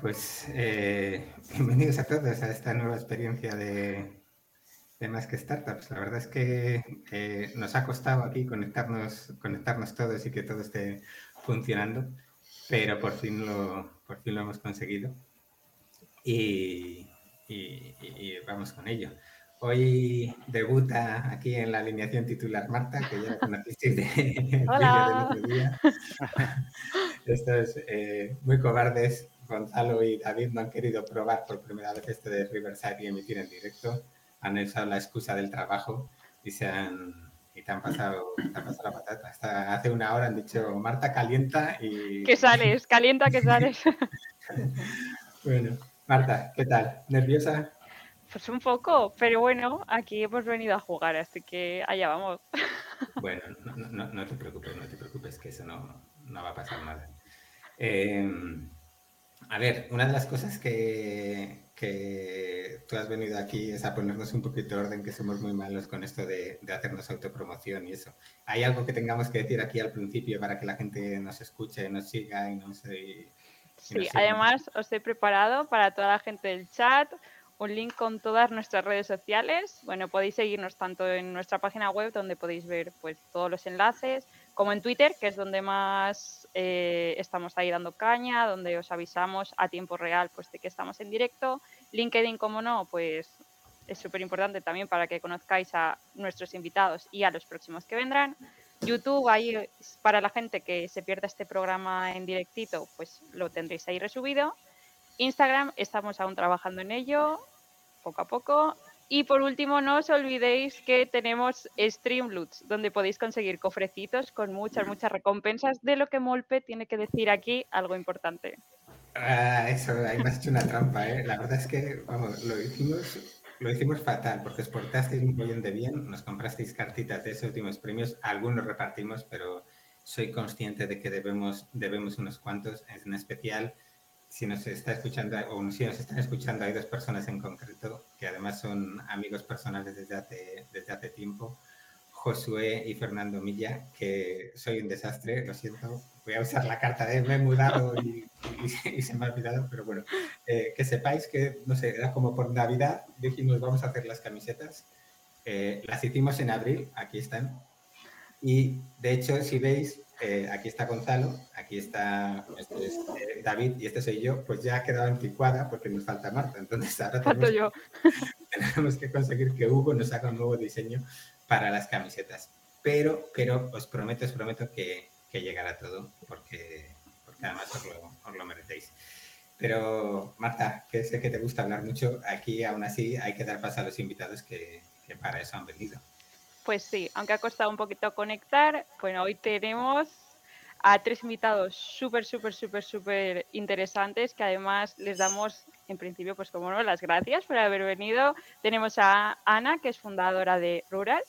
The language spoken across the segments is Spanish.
Pues eh, bienvenidos a todos a esta nueva experiencia de, de Más que Startups. La verdad es que eh, nos ha costado aquí conectarnos, conectarnos todos y que todo esté funcionando, pero por fin lo, por fin lo hemos conseguido y, vamos con ello. Hoy debuta aquí en la alineación titular Marta, que ya la conociste de, Hola. del otro día. Estos eh, muy cobardes Gonzalo y David no han querido probar por primera vez este de Riverside y emitir en directo. Han usado la excusa del trabajo y se han y te han pasado, te han pasado la patata. Hasta hace una hora han dicho Marta calienta y. Que sales, calienta que sales. bueno, Marta, ¿qué tal? ¿Nerviosa? Pues un poco, pero bueno, aquí hemos venido a jugar, así que allá vamos. Bueno, no, no, no te preocupes, no te preocupes, que eso no, no va a pasar nada. Eh, a ver, una de las cosas que, tú has venido aquí es a ponernos un poquito de orden, que somos muy malos con esto de, hacernos autopromoción y eso. ¿Hay algo que tengamos que decir aquí al principio para que la gente nos escuche, nos siga y nos... Y, sí, además os he preparado para toda la gente del chat un link con todas nuestras redes sociales. Bueno, podéis seguirnos tanto en nuestra página web, donde podéis ver pues, todos los enlaces, como en Twitter, que es donde más eh, estamos ahí dando caña, donde os avisamos a tiempo real pues, de que estamos en directo. LinkedIn, como no, pues es súper importante también para que conozcáis a nuestros invitados y a los próximos que vendrán. YouTube, ahí para la gente que se pierda este programa en directito, pues lo tendréis ahí resubido. Instagram, estamos aún trabajando en ello, poco a poco. Y por último, no os olvidéis que tenemos Streamloots, donde podéis conseguir cofrecitos con muchas, muchas recompensas de lo que Molpe tiene que decir aquí algo importante. Ah, eso, ahí me has hecho una trampa, ¿eh? La verdad es que, vamos, lo hicimos, lo hicimos fatal, porque exportasteis un millón de bien, nos comprasteis cartitas de esos últimos premios, algunos repartimos, pero soy consciente de que debemos, debemos unos cuantos, en especial si nos está escuchando o si nos están escuchando hay dos personas en concreto que además son amigos personales desde hace, desde hace tiempo, Josué y Fernando Milla, que soy un desastre, lo siento, voy a usar la carta de me he mudado y, se me ha olvidado, pero bueno, eh, que sepáis que, no sé, era como por Navidad, dijimos vamos a hacer las camisetas, eh, las hicimos en abril, aquí están, y de hecho si veis eh, aquí está Gonzalo, aquí está este eh, David y este soy yo, pues ya ha quedado anticuada porque nos falta Marta. Entonces ahora tenemos, yo. tenemos que conseguir que Hugo nos haga un nuevo diseño para las camisetas. Pero, pero os prometo, os prometo que, que llegará todo porque, porque además os lo, os lo merecéis. Pero Marta, que sé que te gusta hablar mucho, aquí aún así hay que dar paso a los invitados que, que para eso han venido. Pues sí, aunque ha costado un poquito conectar, bueno, hoy tenemos a tres invitados súper, súper, súper, súper interesantes que además les damos, en principio, pues como no, las gracias por haber venido. Tenemos a Ana, que es fundadora de Rural,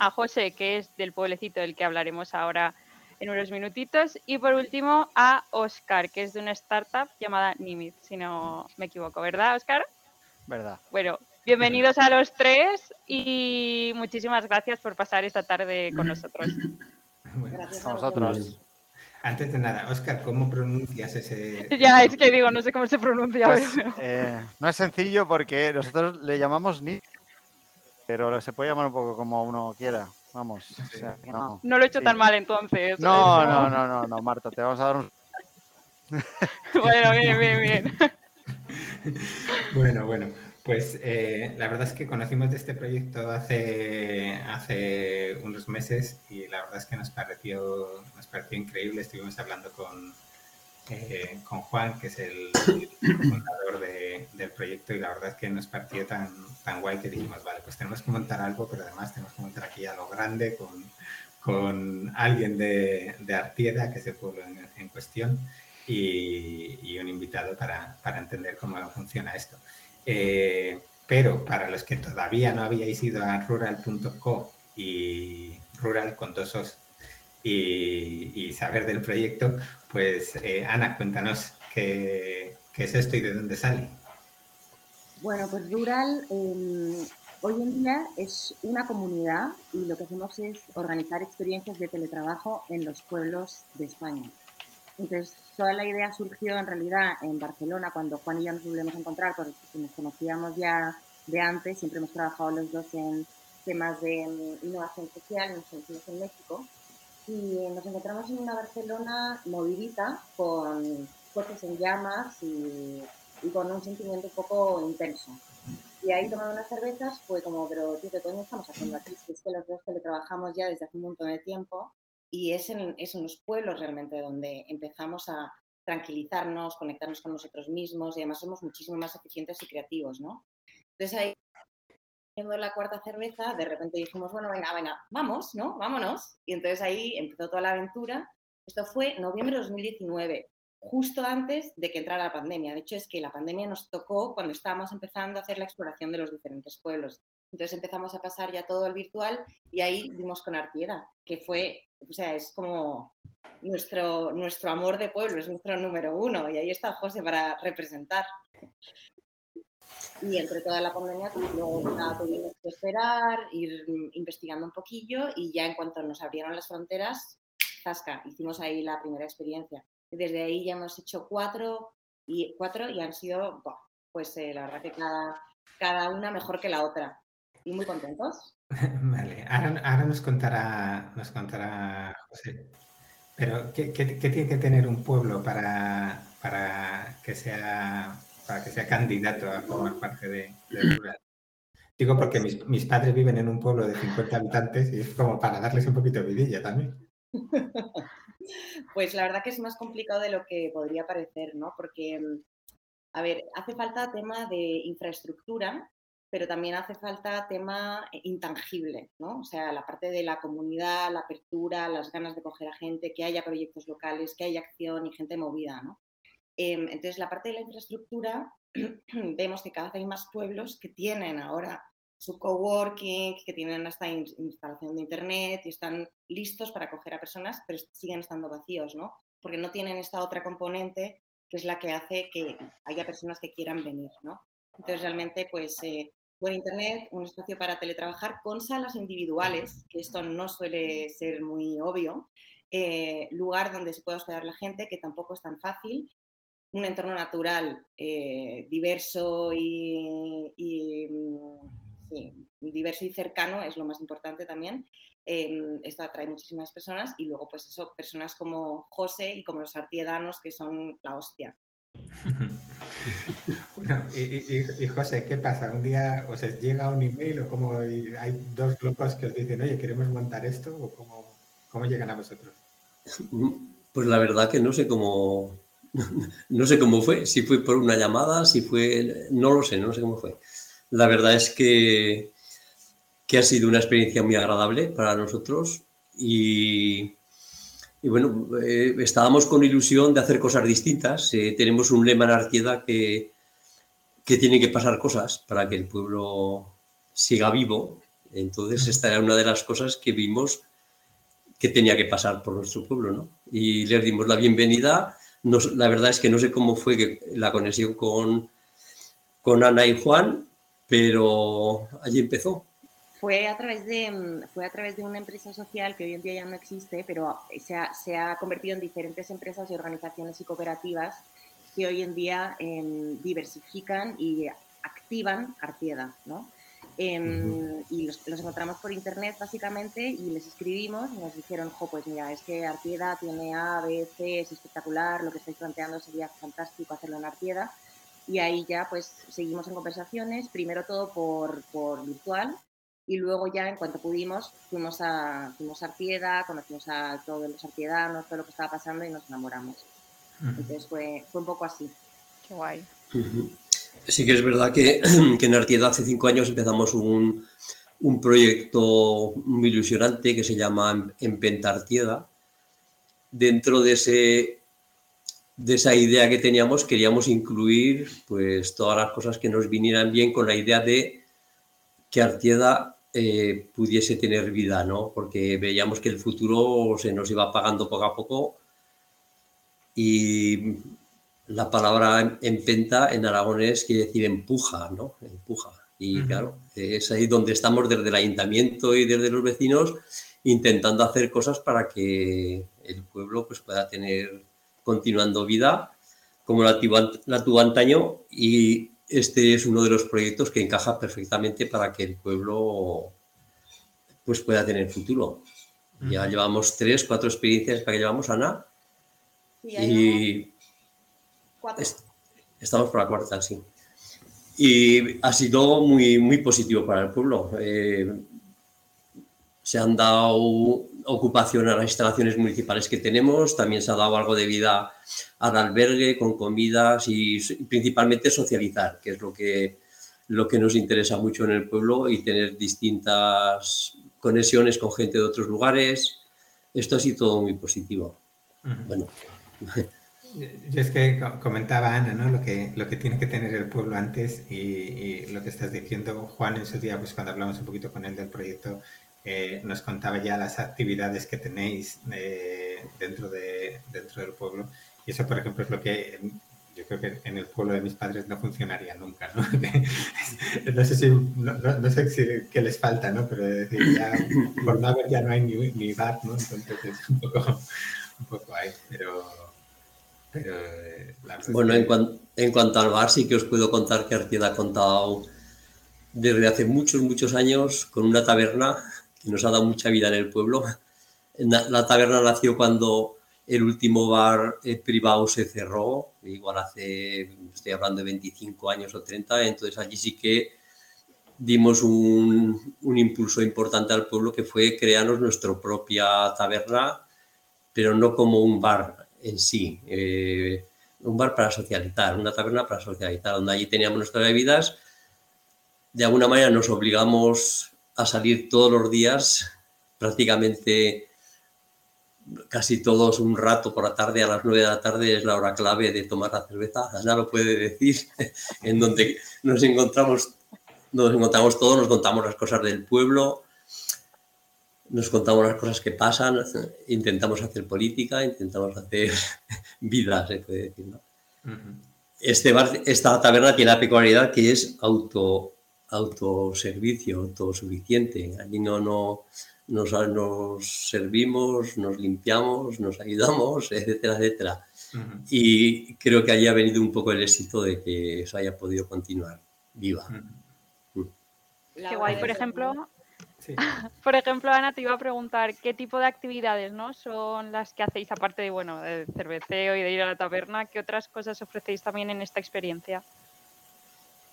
a José, que es del pueblecito del que hablaremos ahora en unos minutitos, y por último a Oscar, que es de una startup llamada Nimit, si no me equivoco, ¿verdad, Oscar? Verdad. Bueno, Bienvenidos a los tres y muchísimas gracias por pasar esta tarde con nosotros. gracias a vosotros. Antes de nada, Oscar, ¿cómo pronuncias ese...? Ya, es que digo, no sé cómo se pronuncia. Pues, eh, no es sencillo porque nosotros le llamamos ni, pero se puede llamar un poco como uno quiera. Vamos. no. lo he hecho tan mal entonces. No, no, no, no, no, Marta, te vamos a dar un... bueno, bien, bien, bien. bueno, bueno. Pues eh, la verdad es que conocimos de este proyecto hace, hace unos meses y la verdad es que nos pareció, nos pareció increíble. Estuvimos hablando con, eh, con Juan, que es el, fundador del proyecto, y la verdad es que nos pareció tan, tan guay que dijimos, vale, pues tenemos que montar algo, pero además tenemos que montar aquí a lo grande con, con alguien de, de Artieda, que es el pueblo en, cuestión, y, y, un invitado para, para entender cómo funciona esto. Eh, pero para los que todavía no habíais ido a rural.co y rural con dos os y, saber del proyecto, pues eh, Ana, cuéntanos qué, es esto y de dónde sale. Bueno, pues Rural em, hoy en día es una comunidad y lo que hacemos es organizar experiencias de teletrabajo en los pueblos de España. Entonces, toda la idea surgió en realidad en Barcelona, cuando Juan y yo nos volvimos a encontrar, porque nos conocíamos ya de antes, siempre hemos trabajado los dos en temas de mm, innovación social, nos conocimos en México, y nos encontramos en una Barcelona movidita, con coches en llamas y, y, con un sentimiento un poco intenso. Y ahí tomando unas cervezas fue como, pero tío, ¿qué coño estamos haciendo aquí? Es que los dos teletrabajamos ya desde hace un montón de tiempo y es en, es en los pueblos realmente donde empezamos a tranquilizarnos, conectarnos con nosotros mismos y además somos muchísimo más eficientes y creativos, ¿no? Entonces ahí, viendo la cuarta cerveza, de repente dijimos, bueno, venga, venga, vamos, ¿no? Vámonos. Y entonces ahí empezó toda la aventura. Esto fue noviembre de 2019, justo antes de que entrara la pandemia. De hecho, es que la pandemia nos tocó cuando estábamos empezando a hacer la exploración de los diferentes pueblos. Entonces empezamos a pasar ya todo al virtual y ahí dimos con Artieda, que fue, o sea, es como nuestro, nuestro amor de pueblo, es nuestro número uno y ahí está José para representar. Y entre toda la pandemia, pues, luego tuvimos que esperar, ir investigando un poquillo y ya en cuanto nos abrieron las fronteras, zasca, hicimos ahí la primera experiencia. Y desde ahí ya hemos hecho cuatro y, cuatro y han sido, pues eh, la verdad que cada, cada una mejor que la otra y muy contentos. Vale, ahora, nos, contará, nos contará José. Pero, ¿qué, tiene que tener un pueblo para, para, que sea, para que sea candidato a formar parte de, rural? Digo porque mis, mis, padres viven en un pueblo de 50 habitantes y es como para darles un poquito de vidilla también. Pues la verdad que es más complicado de lo que podría parecer, ¿no? Porque, a ver, hace falta tema de infraestructura pero también hace falta tema eh, intangible, ¿no? O sea, la parte de la comunidad, la apertura, las ganas de coger a gente, que haya proyectos locales, que haya acción y gente movida, ¿no? Em, entonces, la parte de la infraestructura, vemos que cada vez hay más pueblos que tienen ahora su coworking, que tienen esta instalación de internet y están listos para acoger a personas, pero siguen estando vacíos, ¿no? Porque no tienen esta otra componente que es la que hace que haya personas que quieran venir, ¿no? Entonces, realmente, pues, eh, buen internet, un espacio para teletrabajar con salas individuales, que esto no suele ser muy obvio, eh, lugar donde se pueda hospedar la gente, que tampoco es tan fácil, un entorno natural eh, diverso y, mm, diverso y cercano es lo más importante también. Em, esto atrae muchísimas personas y luego pues eso, personas como José y como los artiedanos que son la hostia. y, José, ¿qué pasa? ¿Un día os llega un email o como hay dos locos que os dicen, oye, queremos montar esto? ¿O cómo, cómo llegan a vosotros? Pues la verdad que no sé cómo, no sé cómo fue, si fue por una llamada, si fue, no lo sé, no sé cómo fue. La verdad es que, que ha sido una experiencia muy agradable para nosotros y, y bueno, eh, estábamos con ilusión de hacer cosas distintas. Eh, tenemos un lema en Artieda que, que tiene que pasar cosas para que el pueblo siga vivo. Entonces, esta era una de las cosas que vimos que tenía que pasar por nuestro pueblo, ¿no? Y les dimos la bienvenida. la verdad es que no sé cómo fue la conexión con, con Ana y Juan, pero allí empezó fue a través de mm, fue a través de una empresa social que hoy en día ya no existe, pero se ha, se ha convertido en diferentes empresas y organizaciones y cooperativas que hoy en día em, diversifican y activan Artieda, ¿no? Em, y los, encontramos por internet básicamente y les escribimos y nos dijeron, jo, pues mira, es que Artieda tiene A, B, C, es espectacular, lo que estáis planteando sería fantástico hacerlo en Artieda. Y ahí ya pues seguimos en conversaciones, primero todo por, por virtual, y luego ya en cuanto pudimos fuimos a, fuimos a Artieda, conocimos a todos los artiedanos, todo lo que estaba pasando y nos enamoramos. Entonces fue, fue un poco así. Qué guay. Sí que es verdad que, que, en Artieda hace cinco años empezamos un, un proyecto muy ilusionante que se llama Empenta Artieda. Dentro de, ese, de esa idea que teníamos queríamos incluir pues todas las cosas que nos vinieran bien con la idea de que Artieda eh, pudiese tener vida, ¿no? Porque veíamos que el futuro se nos iba apagando poco a poco y la palabra empenta en aragonés quiere decir empuja, ¿no? Empuja. Y claro, es ahí donde estamos desde el ayuntamiento y desde los vecinos intentando hacer cosas para que el pueblo pues, pueda tener continuando vida como la, la tuvo antaño y este es uno de los proyectos que encaja perfectamente para que el pueblo pues pueda tener futuro. Ya llevamos tres, cuatro experiencias para que llevamos, Ana. Y estamos por la cuarta, sí. Y ha sido muy, muy positivo para el pueblo. Eh, se han dado ocupación a las instalaciones municipales que tenemos, también se ha dado algo de vida al albergue con comidas y principalmente socializar, que es lo que, lo que nos interesa mucho en el pueblo y tener distintas conexiones con gente de otros lugares. Esto ha sido todo muy positivo. Bueno. Yo es que comentaba Ana, ¿no? Lo que, lo que tiene que tener el pueblo antes y, lo que estás diciendo, Juan, en su día, pues cuando hablamos un poquito con él del proyecto, eh, nos contaba ya las actividades que tenéis eh, dentro, de, dentro del pueblo. Y eso, por ejemplo, es lo que yo creo que en el pueblo de mis padres no funcionaría nunca, ¿no? no sé si, no, sé si, qué les falta, ¿no? Pero decir, ya, por no haber ya no hay ni, ni bar, ¿no? Entonces es un poco, un poco ahí, pero... pero eh, bueno, en, en, cuanto al bar, sí que os puedo contar que Artieda ha contado desde hace muchos, muchos años con una taberna que nos ha dado mucha vida en el pueblo. La taberna nació cuando el último bar eh, privado se cerró, igual hace, estoy hablando de 25 años o 30, entonces allí sí que dimos un, un impulso importante al pueblo que fue crearnos nuestra propia taberna, pero no como un bar en sí, eh, un bar para socializar, una taberna para socializar, donde allí teníamos nuestras bebidas. De alguna manera nos obligamos a salir todos los días, prácticamente casi todos un rato por la tarde, a las 9 de la tarde es la hora clave de tomar la cerveza, Ana lo puede decir, en donde nos encontramos, nos encontramos todos, nos contamos las cosas del pueblo, nos contamos las cosas que pasan, intentamos hacer política, intentamos hacer vida, se puede decir. este esta taberna tiene la peculiaridad que es auto, autoservicio, autosuficiente. Allí no, no, nos, nos servimos, nos limpiamos, nos ayudamos, etcétera, etcétera. Y creo que ahí ha venido un poco el éxito de que eso haya podido continuar viva. Mm. Qué guay, por ejemplo, por ejemplo, Ana, te iba a preguntar qué tipo de actividades ¿no? son las que hacéis, aparte de bueno, de cerveceo y de ir a la taberna, ¿qué otras cosas ofrecéis también en esta experiencia?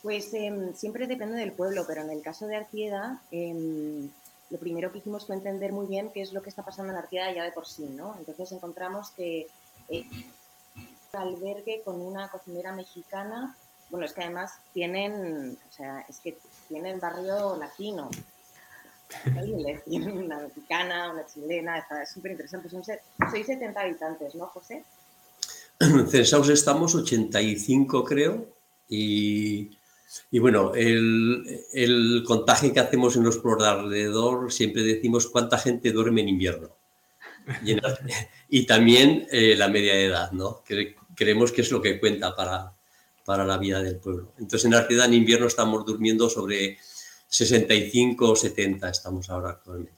Pues em, siempre depende del pueblo, pero en el caso de Artieda, em, lo primero que hicimos fue entender muy bien qué es lo que está pasando en Artieda ya de por sí, ¿no? Entonces encontramos que eh, un albergue con una cocinera mexicana, bueno, es que además tienen, o sea, es que tienen barrio latino. Una mexicana, una chilena, está súper interesante. Son, sois 70 habitantes, ¿no, José? Censados estamos 85, creo, y y bueno, el, el, contaje que hacemos en los de alrededor, siempre decimos cuánta gente duerme en invierno. Y, también eh, la media edad, ¿no? creemos que es lo que cuenta para, para la vida del pueblo. Entonces, en la ciudad en invierno estamos durmiendo sobre 65 o 70, estamos ahora actualmente.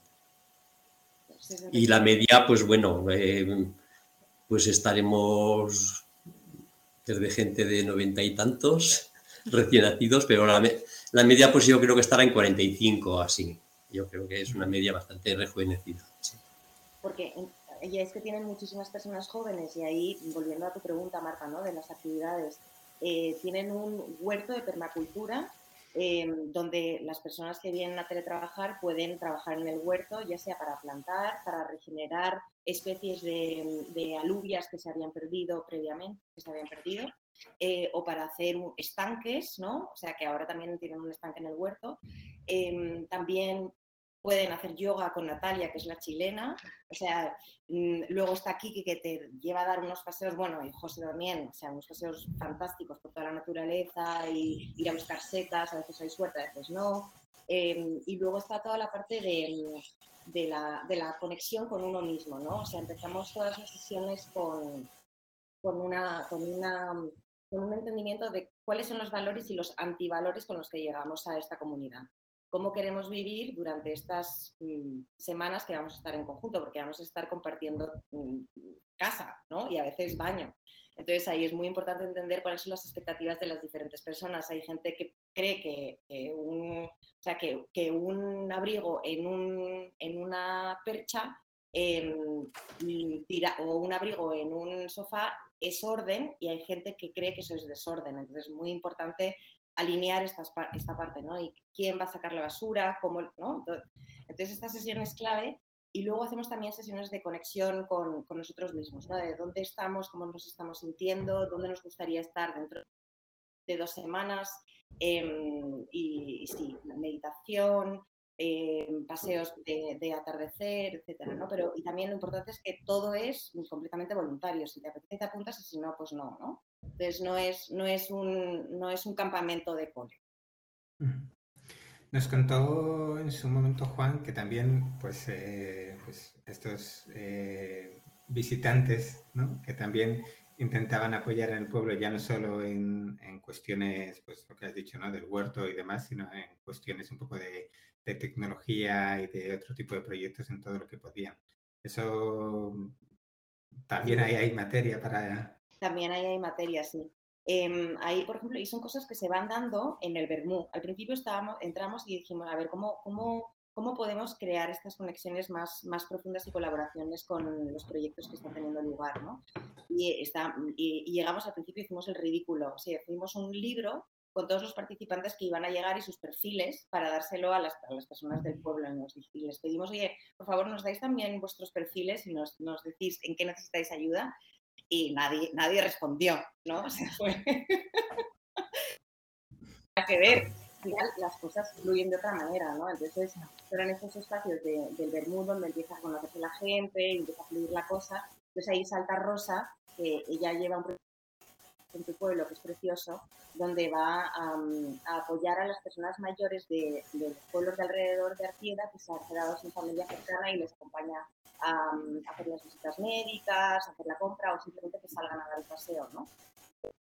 Y la media, pues bueno, eh, pues estaremos desde gente de noventa y tantos recién nacidos, pero la, la, media pues yo creo que estará en 45 así. Yo creo que es una media bastante rejuvenecida. Porque ya es que tienen muchísimas personas jóvenes y ahí, volviendo a tu pregunta, Marta, ¿no? de las actividades, eh, tienen un huerto de permacultura eh, donde las personas que vienen a teletrabajar pueden trabajar en el huerto, ya sea para plantar, para regenerar especies de, de alubias que se habían perdido previamente, que se habían perdido, eh, o para hacer estanques, ¿no? O sea que ahora también tienen un estanque en el huerto. Em, también pueden hacer yoga con Natalia, que es la chilena. O sea, mm, luego está Kiki, que te lleva a dar unos paseos, bueno, y José también, o sea, unos paseos fantásticos por toda la naturaleza y ir a buscar setas, a veces hay suerte, a veces no. Em, y luego está toda la parte de, de, la, de, la, conexión con uno mismo, ¿no? O sea, empezamos todas las sesiones con, con, una, con una con un entendimiento de cuáles son los valores y los antivalores con los que llegamos a esta comunidad. Cómo queremos vivir durante estas mm, semanas que vamos a estar en conjunto, porque vamos a estar compartiendo mm, casa, ¿no? Y a veces baño. Entonces ahí es muy importante entender cuáles son las expectativas de las diferentes personas. Hay gente que cree que, un, o sea, que, que, un abrigo en, un, en una percha em, o un abrigo en un sofá es orden y hay gente que cree que eso es desorden. Entonces es muy importante alinear esta, esta parte, ¿no? Y quién va a sacar la basura, cómo, ¿no? Entonces esta sesión es clave y luego hacemos también sesiones de conexión con, con nosotros mismos, ¿no? De dónde estamos, cómo nos estamos sintiendo, dónde nos gustaría estar dentro de dos semanas. Em, y, sí, meditación, em, paseos de, atardecer, etcétera, ¿no? Pero y también lo importante es que todo es completamente voluntario. Si te apetece te apuntas y si no, pues no, ¿no? Entonces no es, no es, un, no es un campamento de cole. Nos contó en su momento Juan que también, pues, eh, pues estos eh, visitantes, ¿no? Que también intentaban apoyar el pueblo ya no solo en, en, cuestiones, pues lo que has dicho, ¿no? Del huerto y demás, sino en cuestiones un poco de, de, tecnología y de otro tipo de proyectos en todo lo que podían. Eso también ahí hay materia para... También ahí hay materia, sí. Em, ahí, por ejemplo, y son cosas que se van dando en el Bermú. Al principio estábamos, entramos y dijimos, a ver, ¿cómo, cómo, cómo podemos crear estas conexiones más, más profundas y colaboraciones con los proyectos que están teniendo lugar, ¿no? Y, está, y, llegamos al principio, hicimos el ridículo. O sea, hicimos un libro con todos los participantes que iban a llegar y sus perfiles para dárselo a las, a las personas del pueblo. Y les pedimos, oye, por favor, nos dais también vuestros perfiles y nos, nos decís en qué necesitáis ayuda y nadie, nadie respondió, ¿no? O sea, fue... Hay que ver, al final las cosas fluyen de otra manera, ¿no? Entonces, en estos espacios del Bermudo donde empieza a conocerse la gente, empieza a fluir la cosa, entonces ahí salta Rosa, que ella lleva un en tu pueblo, que es precioso, donde va a, apoyar a las personas mayores de, los pueblos de alrededor de Artieda que se han quedado sin familia cercana y les acompaña a, hacer las visitas médicas, a hacer la compra o simplemente que salgan a dar el paseo, ¿no?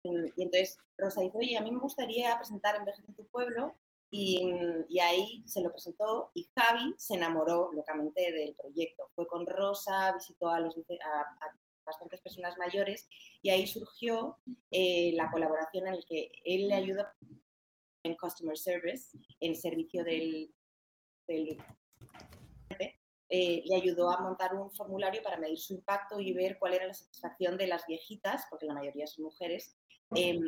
Y, entonces Rosa dice, oye, a mí me gustaría presentar en en tu pueblo y, y, ahí se lo presentó y Javi se enamoró locamente del proyecto. Fue con Rosa, visitó a, los, a, bastantes personas mayores y ahí surgió eh, la colaboración en la que él le ayuda en Customer Service, en servicio del, del eh, le ayudó a montar un formulario para medir su impacto y ver cuál era la satisfacción de las viejitas, porque la mayoría son mujeres, em,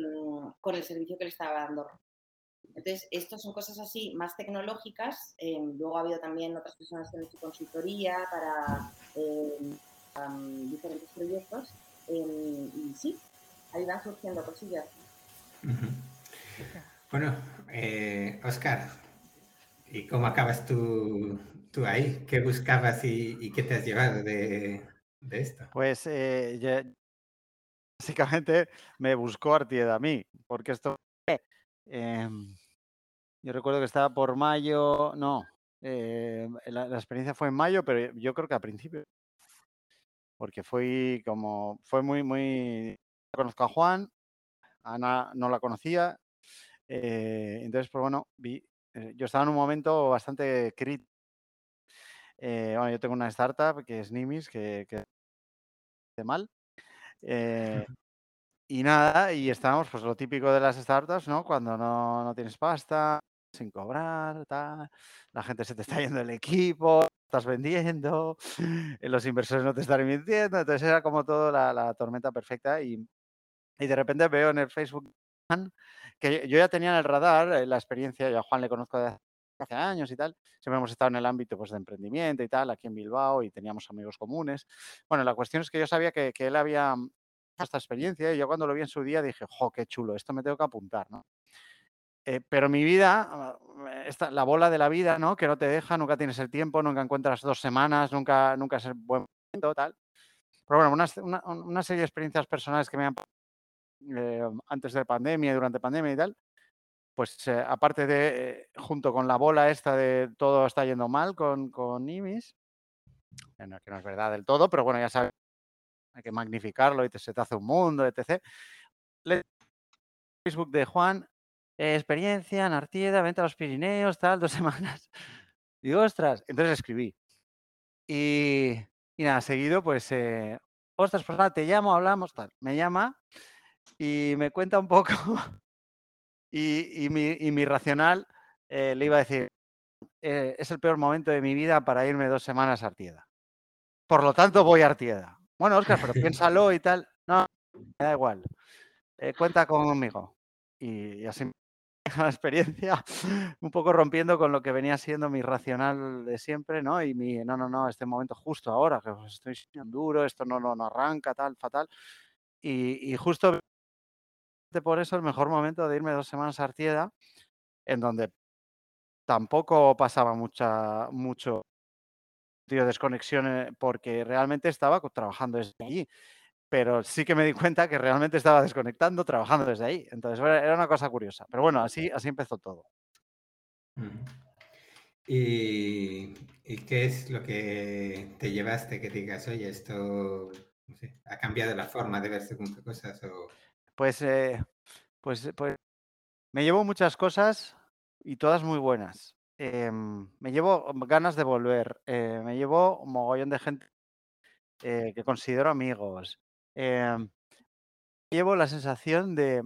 con el servicio que le estaba dando. Entonces, estas son cosas así más tecnológicas. Em, luego ha habido también otras personas que han hecho consultoría para em, diferentes proyectos. y sí, ahí van surgiendo cosillas. Bueno, eh, Oscar, ¿y cómo acabas tú, tú ahí? ¿Qué buscabas y, qué te has llevado de, esto? Pues eh, básicamente me buscó Artieda a mí, porque esto... Em, yo recuerdo que estaba por mayo, no, eh, la, experiencia fue en mayo, pero yo creo que a principio porque fue como, fue muy, muy, conozco a Juan, Ana no la conocía, eh, entonces, pues bueno, vi, yo estaba en un momento bastante crítico. Eh, bueno, yo tengo una startup que es Nimis, que, que de mal. y nada, y estábamos, pues lo típico de las startups, ¿no? Cuando no, no tienes pasta, sin cobrar, tal, la gente se te está yendo el equipo, estás vendiendo, los inversores no te están mintiendo, entonces era como todo la, tormenta perfecta y, y, de repente veo en el Facebook que yo ya tenía en el radar eh, la experiencia, yo a Juan le conozco de hace años y tal, siempre hemos estado en el ámbito pues, de emprendimiento y tal, aquí en Bilbao y teníamos amigos comunes. Bueno, la cuestión es que yo sabía que, que él había esta experiencia y yo cuando lo vi en su día dije, jo, qué chulo, esto me tengo que apuntar, ¿no? Eh, pero mi vida, esta, la bola de la vida, ¿no? Que no te deja, nunca tienes el tiempo, nunca encuentras dos semanas, nunca, nunca es el buen momento, tal. Pero bueno, una, una, serie de experiencias personales que me han eh, antes de pandemia, durante pandemia y tal, pues eh, aparte de, junto con la bola esta de todo está yendo mal con, con IMIS, que no, es verdad del todo, pero bueno, ya sabes, hay que magnificarlo y te, se te hace un mundo, etc. Facebook de Juan eh, experiencia en Artieda, venta a los Pirineos, tal, dos semanas. Digo, ostras, entonces escribí. Y, y nada, seguido, pues, eh, ostras, pues nada, te llamo, hablamos, tal. Me llama y me cuenta un poco. y, y, mi, y mi racional eh, le iba a decir, eh, es el peor momento de mi vida para irme dos semanas a Artieda. Por lo tanto, voy a Artieda. Bueno, Oscar, pero piénsalo y tal. No, me da igual. Eh, cuenta conmigo. Y, y así la experiencia, un poco rompiendo con lo que venía siendo mi racional de siempre, ¿no? Y mi, no, no, no, este momento justo ahora, que estoy duro, esto no, no, no arranca, tal, fatal. Y, y, justo por eso el mejor momento de irme dos semanas a Artieda, en donde tampoco pasaba mucha, mucho tío, desconexión eh, porque realmente estaba trabajando desde allí. Pero sí que me di cuenta que realmente estaba desconectando, trabajando desde ahí. Entonces era una cosa curiosa. Pero bueno, así, así empezó todo. ¿Y, ¿Y, qué es lo que te llevaste que digas, oye, esto ha cambiado la forma de ver según qué cosas? Pues, eh, pues, pues me llevo muchas cosas y todas muy buenas. Eh, me llevo ganas de volver, eh, me llevo un mogollón de gente eh, que considero amigos. Em, llevo la sensación de...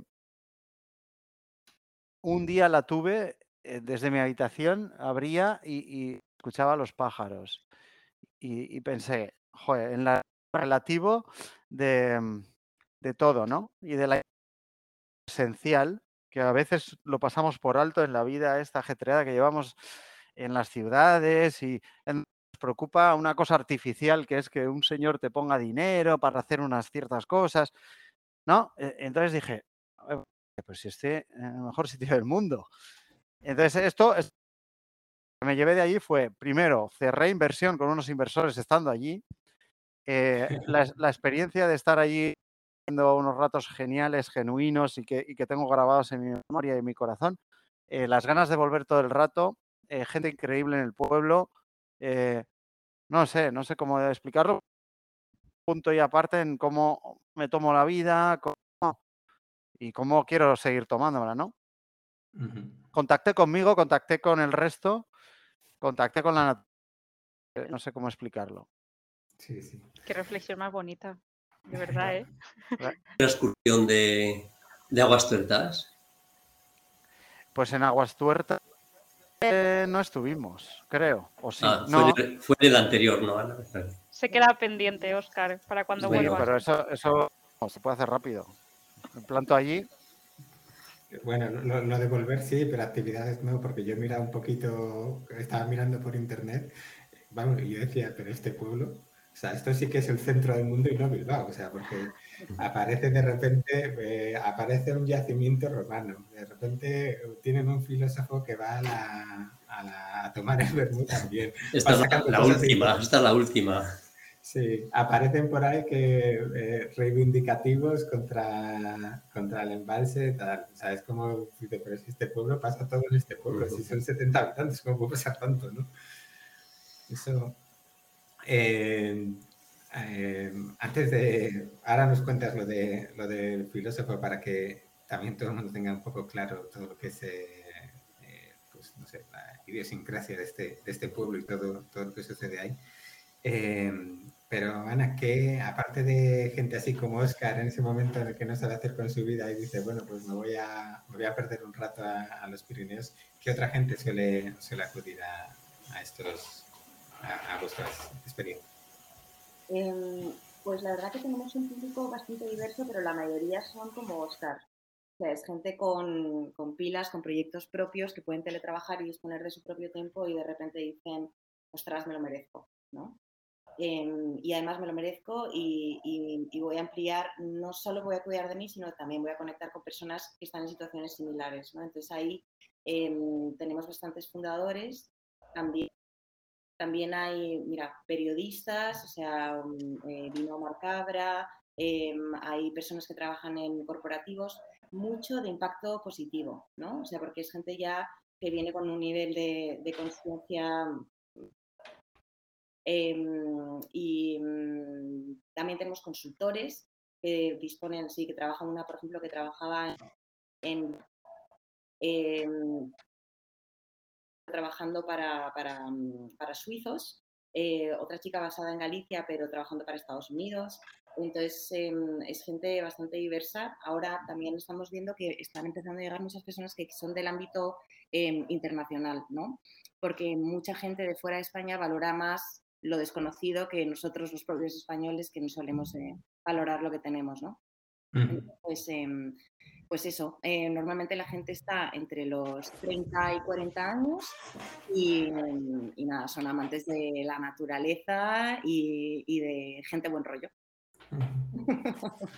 Un día la tuve eh, desde mi habitación, abría y, escuchaba a los pájaros. Y, pensé, joder, en la relativo de, de todo, ¿no? Y de la esencial que a veces lo pasamos por alto en la vida esta ajetreada que llevamos en las ciudades y nos preocupa una cosa artificial que es que un señor te ponga dinero para hacer unas ciertas cosas, ¿no? E, entonces dije, pues si esté en el mejor sitio del mundo. Entonces esto es, que me llevé de allí fue, primero, cerré inversión con unos inversores estando allí, eh, la, la experiencia de estar allí unos ratos geniales, genuinos y que, y que, tengo grabados en mi memoria y en mi corazón. Eh, las ganas de volver todo el rato, eh, gente increíble en el pueblo. Eh, no sé, no sé cómo explicarlo. Punto y aparte en cómo me tomo la vida cómo, y cómo quiero seguir tomándola, ¿no? Uh -huh. Contacté conmigo, contacté con el resto, contacté con la naturaleza. No sé cómo explicarlo. Sí, sí. Qué reflexión más bonita. De verdad, ¿eh? ¿Una excursión de, de aguas tuertas? Pues en aguas tuertas eh, no estuvimos, creo. O sí. Ah, no. fue, de, fue, del anterior, ¿no? Se queda pendiente, Oscar, para cuando bueno, vuelvas. Pero eso, eso no, se puede hacer rápido. Me planto allí. Bueno, lo, lo, de volver sí, pero actividades no, porque yo miraba un poquito, estaba mirando por internet, vamos, y yo decía, pero este pueblo, o sea, esto sí que es el centro del mundo y no Bilbao, o sea, porque aparece de repente, eh, aparece un yacimiento romano, de repente tienen un filósofo que va a, la, a, la, a tomar el vermut también. Esta es la, la última, esta es la última. Sí, aparecen por ahí que eh, reivindicativos contra, contra el embalse, tal. O sea, es como, pero si este pueblo pasa todo en este pueblo, si son 70 habitantes, ¿cómo puede pasar tanto, no? Eso, eh, eh, antes de, ahora nos cuentas lo, de, lo del filósofo para que también todo el mundo tenga un poco claro todo lo que es, eh, pues, la idiosincrasia de este, de este pueblo y todo, todo lo que sucede ahí. pero Ana, que aparte de gente así como Oscar en ese momento en el que no sabe hacer con su vida y dice, bueno, pues me voy a, me voy a perder un rato a, a los Pirineos, ¿qué otra gente suele, suele acudir a, a estos a, vuestras experiencias? Eh, pues la verdad que tenemos un público bastante diverso, pero la mayoría son como Oscar. O sea, es gente con, con, pilas, con proyectos propios que pueden teletrabajar y disponer de su propio tiempo y de repente dicen, ostras, me lo merezco, ¿no? Eh, y además me lo merezco y, voy a ampliar, no solo voy a cuidar de mí, sino también voy a conectar con personas que están en situaciones similares, ¿no? Entonces ahí eh, tenemos bastantes fundadores, también también hay, mira, periodistas, o sea, eh, Dino Marcabra, eh, hay personas que trabajan en corporativos, mucho de impacto positivo, ¿no? O sea, porque es gente ya que viene con un nivel de, conciencia. Eh, y um, también tenemos consultores que disponen, sí, que trabajan una, por ejemplo, que trabajaba en em, trabajando para, para, mm, para suizos, eh, otra chica basada en Galicia, pero trabajando para Estados Unidos. Entonces, em, es gente bastante diversa. Ahora también estamos viendo que están empezando a llegar muchas personas que son del ámbito em, internacional, ¿no? Porque mucha gente de fuera de España valora más lo desconocido que nosotros, los propios españoles, que no solemos eh, valorar lo que tenemos, ¿no? Pues, pues eso, eh, normalmente la gente está entre los 30 y 40 años y, nada, son amantes de la naturaleza y, de gente buen rollo.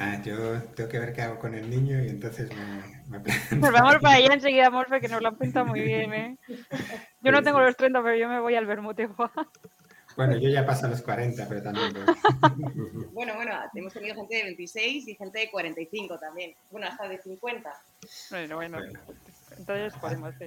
Ah, yo tengo que ver qué hago con el niño y entonces me, Nos vamos para allá enseguida, Morfe, que nos lo han pintado muy bien, ¿eh? Yo no tengo los 30, pero yo me voy al Bermute. Bueno, yo ya paso a los 40, pero también. bueno, bueno, hemos tenido gente de 26 y gente de 45 también. Bueno, hasta de 50. Bueno, bueno. Entonces podemos.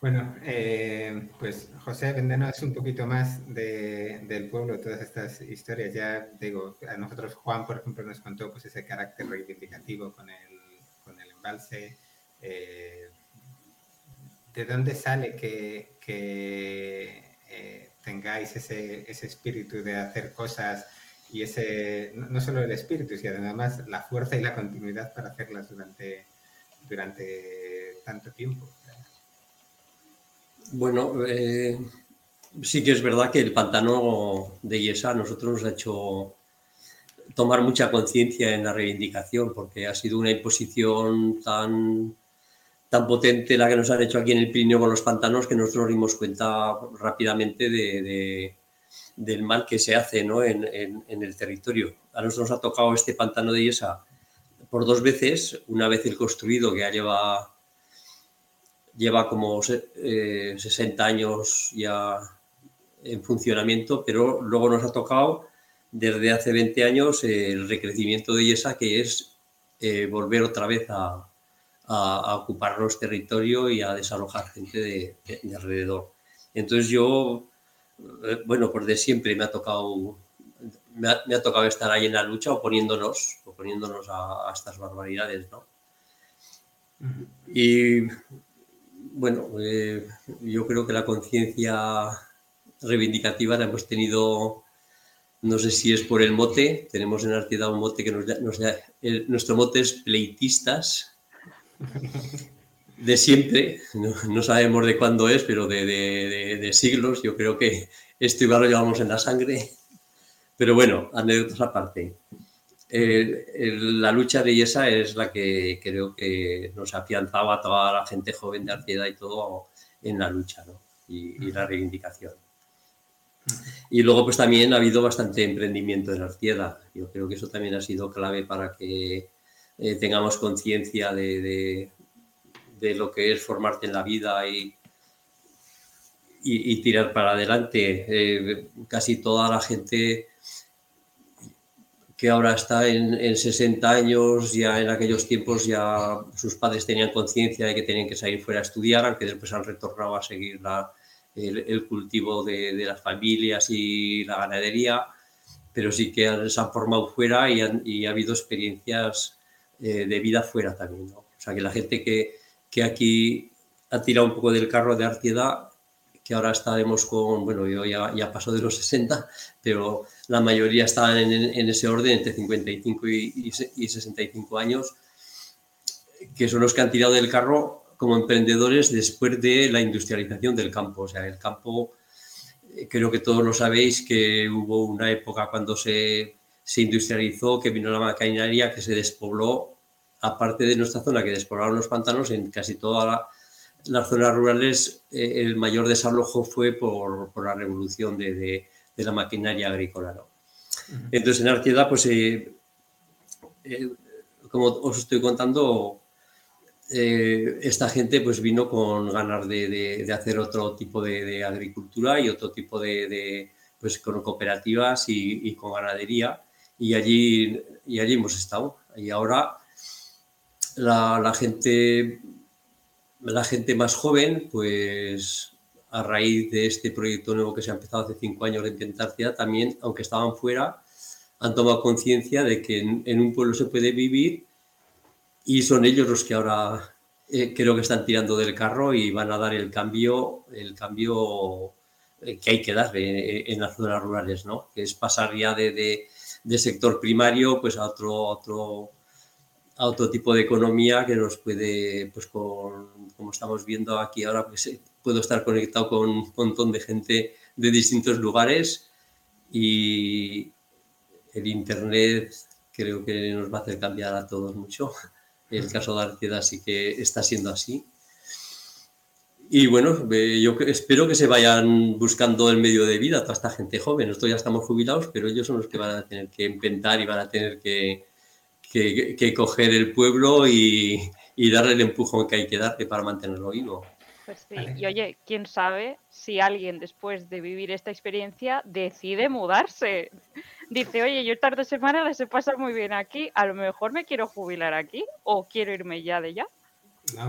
Bueno, eh, pues José, véndenos un poquito más del pueblo, todas estas historias. Ya digo, a nosotros Juan, por ejemplo, nos contó pues, ese carácter reivindicativo con el, con el embalse. Eh, ¿De dónde sale que, eh, tengáis ese, espíritu de hacer cosas y ese, no solo el espíritu, sino además la fuerza y la continuidad para hacerlas durante, durante tanto tiempo? Bueno, eh, sí que es verdad que el pantano de Yesa a nosotros nos ha hecho tomar mucha conciencia en la reivindicación, porque ha sido una imposición tan tan potente la que nos han hecho aquí en el Pirineo con los pantanos que nosotros nos dimos cuenta rápidamente de, del mal que se hace ¿no? en, en, el territorio. A nosotros nos ha tocado este pantano de Yesa por dos veces, una vez el construido que ya lleva, lleva como 60 eh, años ya en funcionamiento, pero luego nos ha tocado desde hace 20 años el recrecimiento de Yesa, que es eh, volver otra vez a, a, ocuparnos territorio y a desalojar gente de, alrededor. Entonces yo, eh, bueno, por de siempre me ha tocado me ha, tocado estar ahí en la lucha oponiéndonos, oponiéndonos a, estas barbaridades, ¿no? Y bueno, eh, yo creo que la conciencia reivindicativa la hemos tenido, no sé si es por el mote, tenemos en Artida un mote que nos, nos nuestro mote es pleitistas, de siempre, no, sabemos de cuándo es, pero de, siglos, yo creo que esto igual lo llevamos en la sangre. Pero bueno, anécdotas aparte. la lucha de Yesa es la que creo que nos afianzaba a toda la gente joven de Arcieda y todo en la lucha y, la reivindicación. Y luego pues también ha habido bastante emprendimiento en Arcieda. Yo creo que eso también ha sido clave para que eh, tengamos conciencia de, de, lo que es formarte en la vida y, y, tirar para adelante. Eh, casi toda la gente que ahora está en, en, 60 años, ya en aquellos tiempos ya sus padres tenían conciencia de que tenían que salir fuera a estudiar, aunque después han retornado a seguir la, el, cultivo de, de, las familias y la ganadería, pero sí que se han formado fuera y, y ha habido experiencias eh, de vida fuera también. ¿no? O sea, que la gente que, que, aquí ha tirado un poco del carro de Artieda, que ahora estaremos con, bueno, yo ya, ya paso de los 60, pero la mayoría están en, en ese orden, entre 55 y, y, 65 años, que son los que han tirado del carro como emprendedores después de la industrialización del campo. O sea, el campo, eh, creo que todos lo sabéis, que hubo una época cuando se, se industrializó, que vino la maquinaria, que se despobló aparte de nuestra zona que despoblaron los pantanos, en casi todas las zonas rurales eh, el mayor desalojo fue por, la revolución de, la maquinaria agrícola. Entonces en Artieda, pues eh, eh, como os estoy contando, esta gente pues vino con ganas de, hacer otro tipo de, agricultura y otro tipo de, pues con cooperativas y, y, con ganadería y allí, y allí hemos estado. Y ahora la, gente, la gente más joven, pues a raíz de este proyecto nuevo que se ha empezado hace cinco años de intentar también, aunque estaban fuera, han tomado conciencia de que en, un pueblo se puede vivir y son ellos los que ahora eh, creo que están tirando del carro y van a dar el cambio, el cambio eh, que hay que dar en, las zonas rurales, ¿no? Que es pasar ya de, de, sector primario pues a otro, otro, a otro tipo de economía que nos puede, pues con, como estamos viendo aquí ahora, pues eh, puedo estar conectado con un montón de gente de distintos lugares y el Internet creo que nos va a hacer cambiar a todos mucho. El caso de Arceda sí que está siendo así. Y bueno, yo espero que se vayan buscando el medio de vida toda esta gente joven. Nosotros ya estamos jubilados, pero ellos son los que van a tener que inventar y van a tener que, que, coger el pueblo y, y, darle el empujón que hay que darle para mantenerlo vivo. Pues sí, y oye, quién sabe si alguien después de vivir esta experiencia decide mudarse. Dice, oye, yo estas dos semanas las he pasado muy bien aquí, a lo mejor me quiero jubilar aquí o quiero irme ya de ya.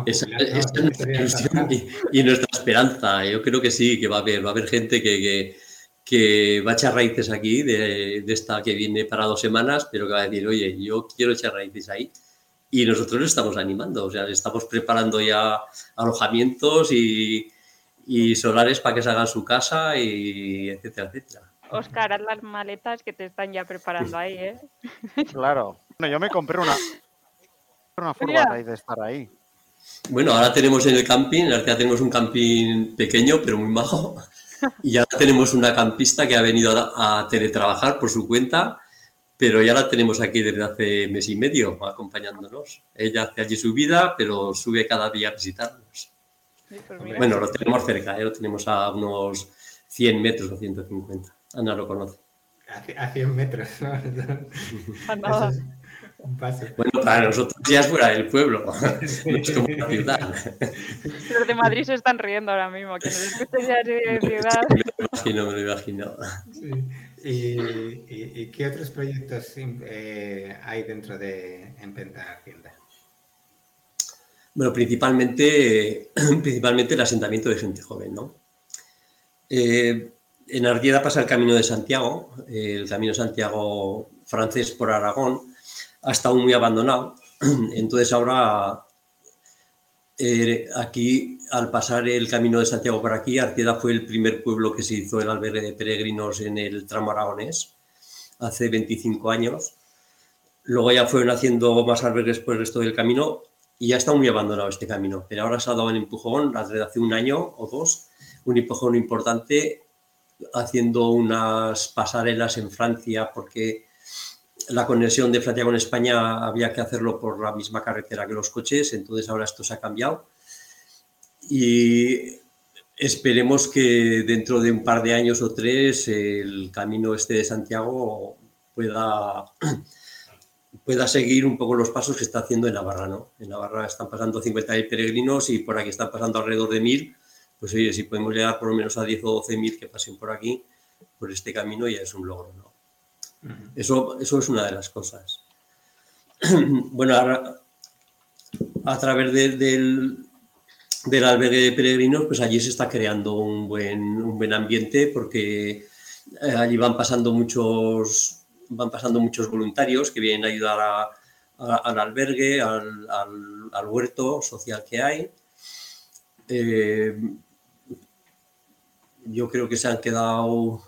Esa, es nuestra ilusión y, nuestra esperanza. Yo creo que sí, que va a haber, va a haber gente que, que, va a echar raíces aquí de, de, esta que viene para dos semanas, pero que va a decir, oye, yo quiero echar raíces ahí y nosotros le estamos animando, o sea, le estamos preparando ya alojamientos y, solares para que se hagan su casa y etcétera, etcétera. Oscar, haz las maletas que te están ya preparando ahí, ¿eh? Claro. Bueno, yo me compré una, una furgoneta de estar ahí. Bueno, ahora tenemos en el camping, en realidad tenemos un camping pequeño, pero muy majo. Y ahora tenemos una campista que ha venido a teletrabajar por su cuenta pero ya la tenemos aquí desde hace mes y medio acompañándonos. Ella hace allí su vida, pero sube cada día a visitarnos. Pues bueno, lo tenemos cerca, ¿eh? lo tenemos a unos 100 metros o 150. Ana lo conoce. A 100 metros, ¿no? Bueno, para nosotros ya es fuera del pueblo, no es como la ciudad. Los de Madrid se están riendo ahora mismo, que nos escuchen ya de ciudad. Me lo imagino, me lo imagino. Sí. ¿Y, qué otros proyectos eh, hay dentro de Empenta Hacienda? Bueno, principalmente, principalmente el asentamiento de gente joven, ¿no? Eh, en Ardieda pasa el Camino de Santiago, el Camino de Santiago francés por Aragón, ha estado muy abandonado. Entonces ahora eh, aquí, al pasar el camino de Santiago por aquí, Artieda fue el primer pueblo que se hizo el albergue de peregrinos en el tramo aragonés, hace 25 años. Luego ya fueron haciendo más albergues por el resto del camino y ya está muy abandonado este camino. Pero ahora se ha dado un empujón, desde hace un año o dos, un empujón importante haciendo unas pasarelas en Francia porque la conexión de Francia con España había que hacerlo por la misma carretera que los coches, entonces ahora esto se ha cambiado. Y esperemos que dentro de un par de años o tres el camino este de Santiago pueda, pueda seguir un poco los pasos que está haciendo en Navarra. ¿no? En Navarra están pasando 50.000 peregrinos y por aquí están pasando alrededor de 1.000. Pues oye, si podemos llegar por lo menos a 10 o 12.000 que pasen por aquí, por este camino ya es un logro. ¿no? Eso, eso es una de las cosas. bueno, a través del, del albergue de peregrinos, pues allí se está creando un buen, un buen ambiente porque eh, allí van pasando muchos van pasando muchos voluntarios que vienen a ayudar al albergue, al, al, huerto social que hay. Eh, yo creo que se han quedado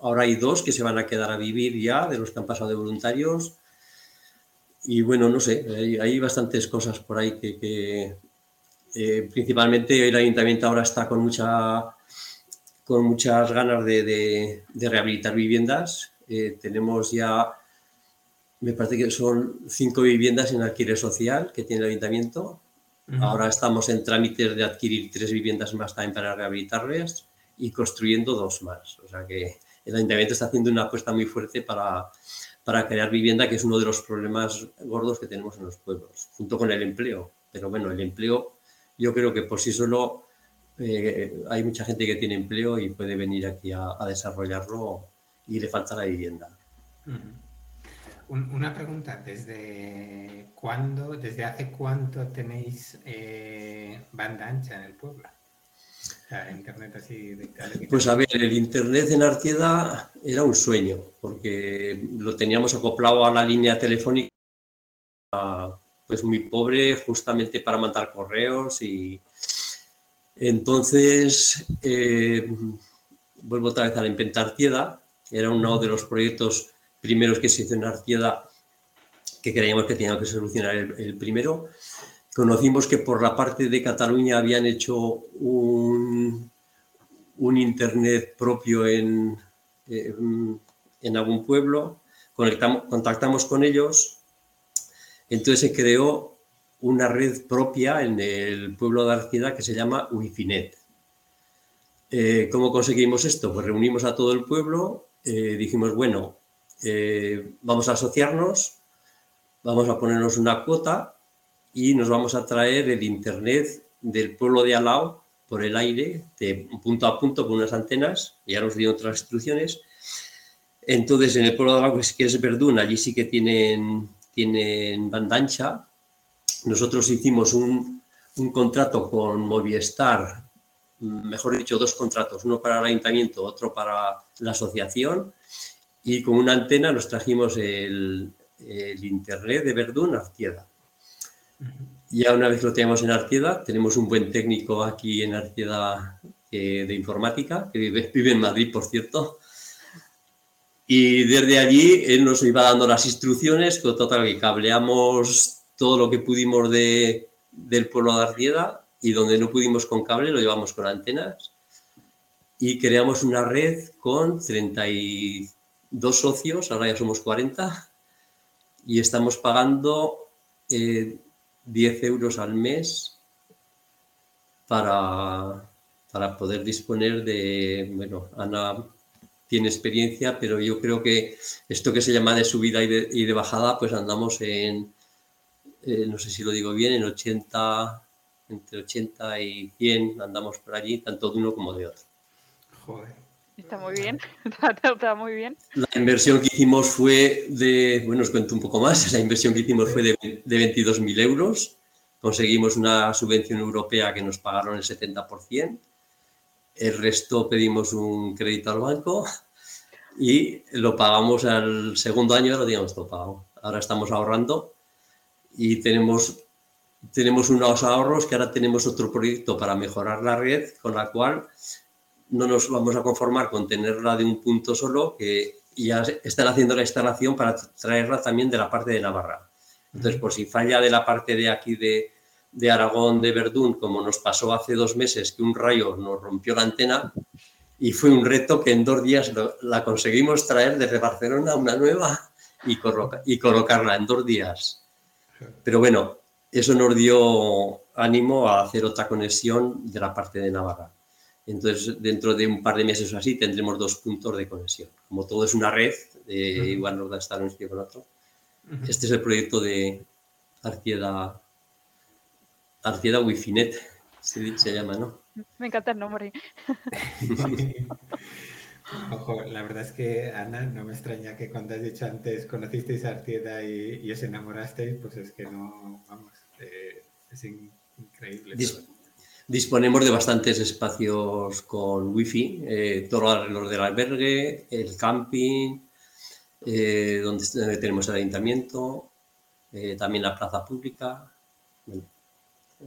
Ahora hay dos que se van a quedar a vivir ya, de los que han pasado de voluntarios. Y bueno, no sé, hay, bastantes cosas por ahí que, eh, principalmente el ayuntamiento ahora está con, mucha, con muchas ganas de, rehabilitar viviendas. Eh, tenemos ya, me parece que son cinco viviendas en alquiler social que tiene el ayuntamiento. Ahora estamos en trámites de adquirir tres viviendas más también para rehabilitarlas y construyendo dos más. O sea que el ayuntamiento está haciendo una apuesta muy fuerte para, para crear vivienda, que es uno de los problemas gordos que tenemos en los pueblos, junto con el empleo. Pero bueno, el empleo, yo creo que por sí solo eh, hay mucha gente que tiene empleo y puede venir aquí a, desarrollarlo y le falta la vivienda. Una pregunta, ¿desde cuándo, desde hace cuánto tenéis eh, banda ancha en el pueblo? Internet así Pues a ver, el internet en Artieda era un sueño, porque lo teníamos acoplado a la línea telefónica pues muy pobre justamente para mandar correos y entonces eh, vuelvo otra vez a la Inventa Artieda, era uno de los proyectos primeros que se hizo en Artieda que creíamos que tenía que solucionar el, primero. Conocimos que por la parte de Cataluña habían hecho un, internet propio en, en, algún pueblo, contactamos con ellos, entonces se creó una red propia en el pueblo de Arcida que se llama Wifinet. Eh, ¿Cómo conseguimos esto? Pues reunimos a todo el pueblo, eh, dijimos, bueno, eh, vamos a asociarnos, vamos a ponernos una cuota y nos vamos a traer el internet del pueblo de Alao por el aire, de punto a punto con unas antenas, ya nos dieron otras instrucciones. Entonces, en el pueblo de Alao, que es Verdún, allí sí que tienen, tienen banda ancha. Nosotros hicimos un, un contrato con Movistar, mejor dicho, dos contratos, uno para el ayuntamiento, otro para la asociación, y con una antena nos trajimos el, el internet de Verdún a. Ya una vez lo tenemos en Artieda, tenemos un buen técnico aquí en Artieda eh, de informática, que vive, vive, en Madrid, por cierto. Y desde allí él nos iba dando las instrucciones, con total que cableamos todo lo que pudimos de, del pueblo de Artieda y donde no pudimos con cable lo llevamos con antenas y creamos una red con 32 socios, ahora ya somos 40 y estamos pagando eh, 10 euros al mes para, para poder disponer de, bueno, Ana tiene experiencia, pero yo creo que esto que se llama de subida y de, y de bajada, pues andamos en, eh, no sé si lo digo bien, en 80, entre 80 y 100 andamos por allí, tanto de uno como de otro. Joder. Está muy bien, está, muy bien. La inversión que hicimos fue de, bueno, os cuento un poco más, la inversión que hicimos fue de, de 22.000 euros, conseguimos una subvención europea que nos pagaron el 70%, el resto pedimos un crédito al banco y lo pagamos al segundo año, lo teníamos todo. Ahora estamos ahorrando y tenemos, tenemos unos ahorros que ahora tenemos otro proyecto para mejorar la red, con la cual no nos vamos a conformar con tenerla de un punto solo, que ya están haciendo la instalación para traerla también de la parte de Navarra. Entonces, por si falla de la parte de aquí de, de Aragón, de Verdún, como nos pasó hace dos meses, que un rayo nos rompió la antena, y fue un reto que en dos días la conseguimos traer desde Barcelona una nueva y, y colocarla en dos días. Pero bueno, eso nos dio ánimo a hacer otra conexión de la parte de Navarra. Entonces, dentro de un par de meses o así, tendremos dos puntos de conexión. Como todo es una red, eh, igual nos va a estar un sitio con otro. Este es el proyecto de Artieda, Artieda Wifinet, se, se llama, ¿no? Me encanta el nombre. Ojo, la verdad es que, Ana, no me extraña que cuando has dicho antes conocisteis a Artieda y, os enamorasteis, pues es que no, vamos, eh, es increíble. Disponemos de bastantes espacios con wifi, eh, todo alrededor del albergue, el camping, eh, donde tenemos el ayuntamiento, eh, también la plaza pública.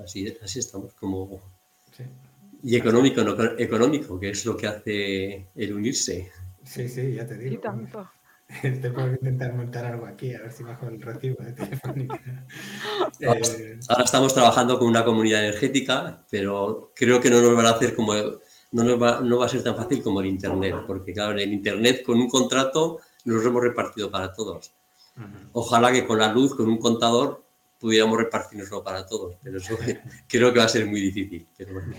así, así estamos como... Y económico, no, económico, que es lo que hace el unirse. Sí, sí, ya te digo. Y tanto. Puedo intentar montar algo aquí, a ver si bajo el recibo de telefónica. Eh, ahora estamos trabajando con una comunidad energética, pero creo que no nos van a hacer como. No, nos va, no va a ser tan fácil como el Internet, porque claro, en el Internet con un contrato nos hemos repartido para todos. Ojalá que con la luz, con un contador, pudiéramos repartirnoslo para todos, pero eso creo que va a ser muy difícil. Pero bueno,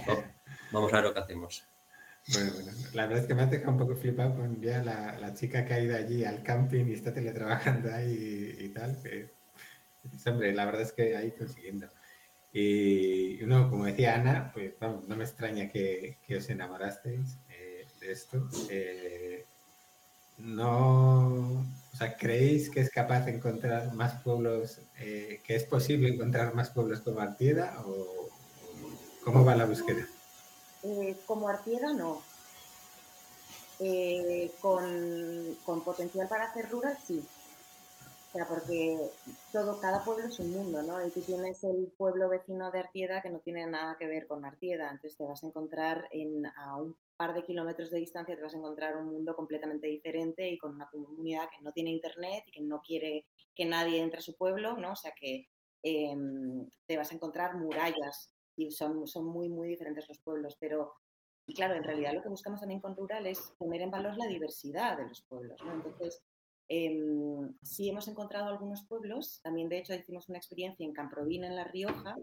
vamos a ver lo que hacemos. Bueno, bueno, la verdad es que me ha dejado un poco flipado con ya la, la, chica que ha ido allí al camping y está teletrabajando ahí y, tal. Que, pues, hombre, la verdad es que ahí consiguiendo. Y uno, como decía Ana, pues vamos, no me extraña que, que os enamorasteis eh, de esto. Eh, no, o sea, ¿creéis que es capaz de encontrar más pueblos, eh, que es posible encontrar más pueblos como Artieda o cómo va la búsqueda? Eh, como Artieda no. Eh, con, con, potencial para hacer rural sí. O sea, porque todo, cada pueblo es un mundo, ¿no? Y tú tienes el pueblo vecino de Artieda que no tiene nada que ver con Artieda, entonces te vas a encontrar en, a un par de kilómetros de distancia, te vas a encontrar un mundo completamente diferente y con una comunidad que no tiene internet y que no quiere que nadie entre a su pueblo, ¿no? O sea que em, te vas a encontrar murallas y son, son muy, muy diferentes los pueblos, pero y claro, en realidad lo que buscamos también con Rural es poner en valor la diversidad de los pueblos, ¿no? Entonces, eh, sí hemos encontrado algunos pueblos, también de hecho hicimos una experiencia en Camprovina, en La Rioja,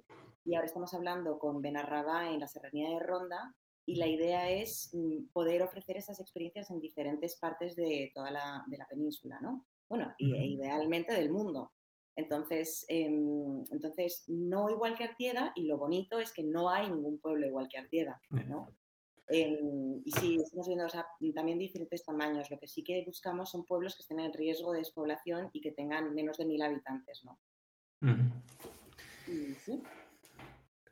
y ahora estamos hablando con Benarrabá en la Serranía de Ronda, y la idea es mm, poder ofrecer esas experiencias en diferentes partes de toda la, de la península, ¿no? Bueno, y, e idealmente del mundo. Entonces, em, entonces, no igual que Artieda, y lo bonito es que no hay ningún pueblo igual que Artieda, ¿no? y sí, estamos viendo también diferentes tamaños. Lo que sí que buscamos son pueblos que estén en riesgo de despoblación y que tengan menos de mil habitantes, ¿no? sí.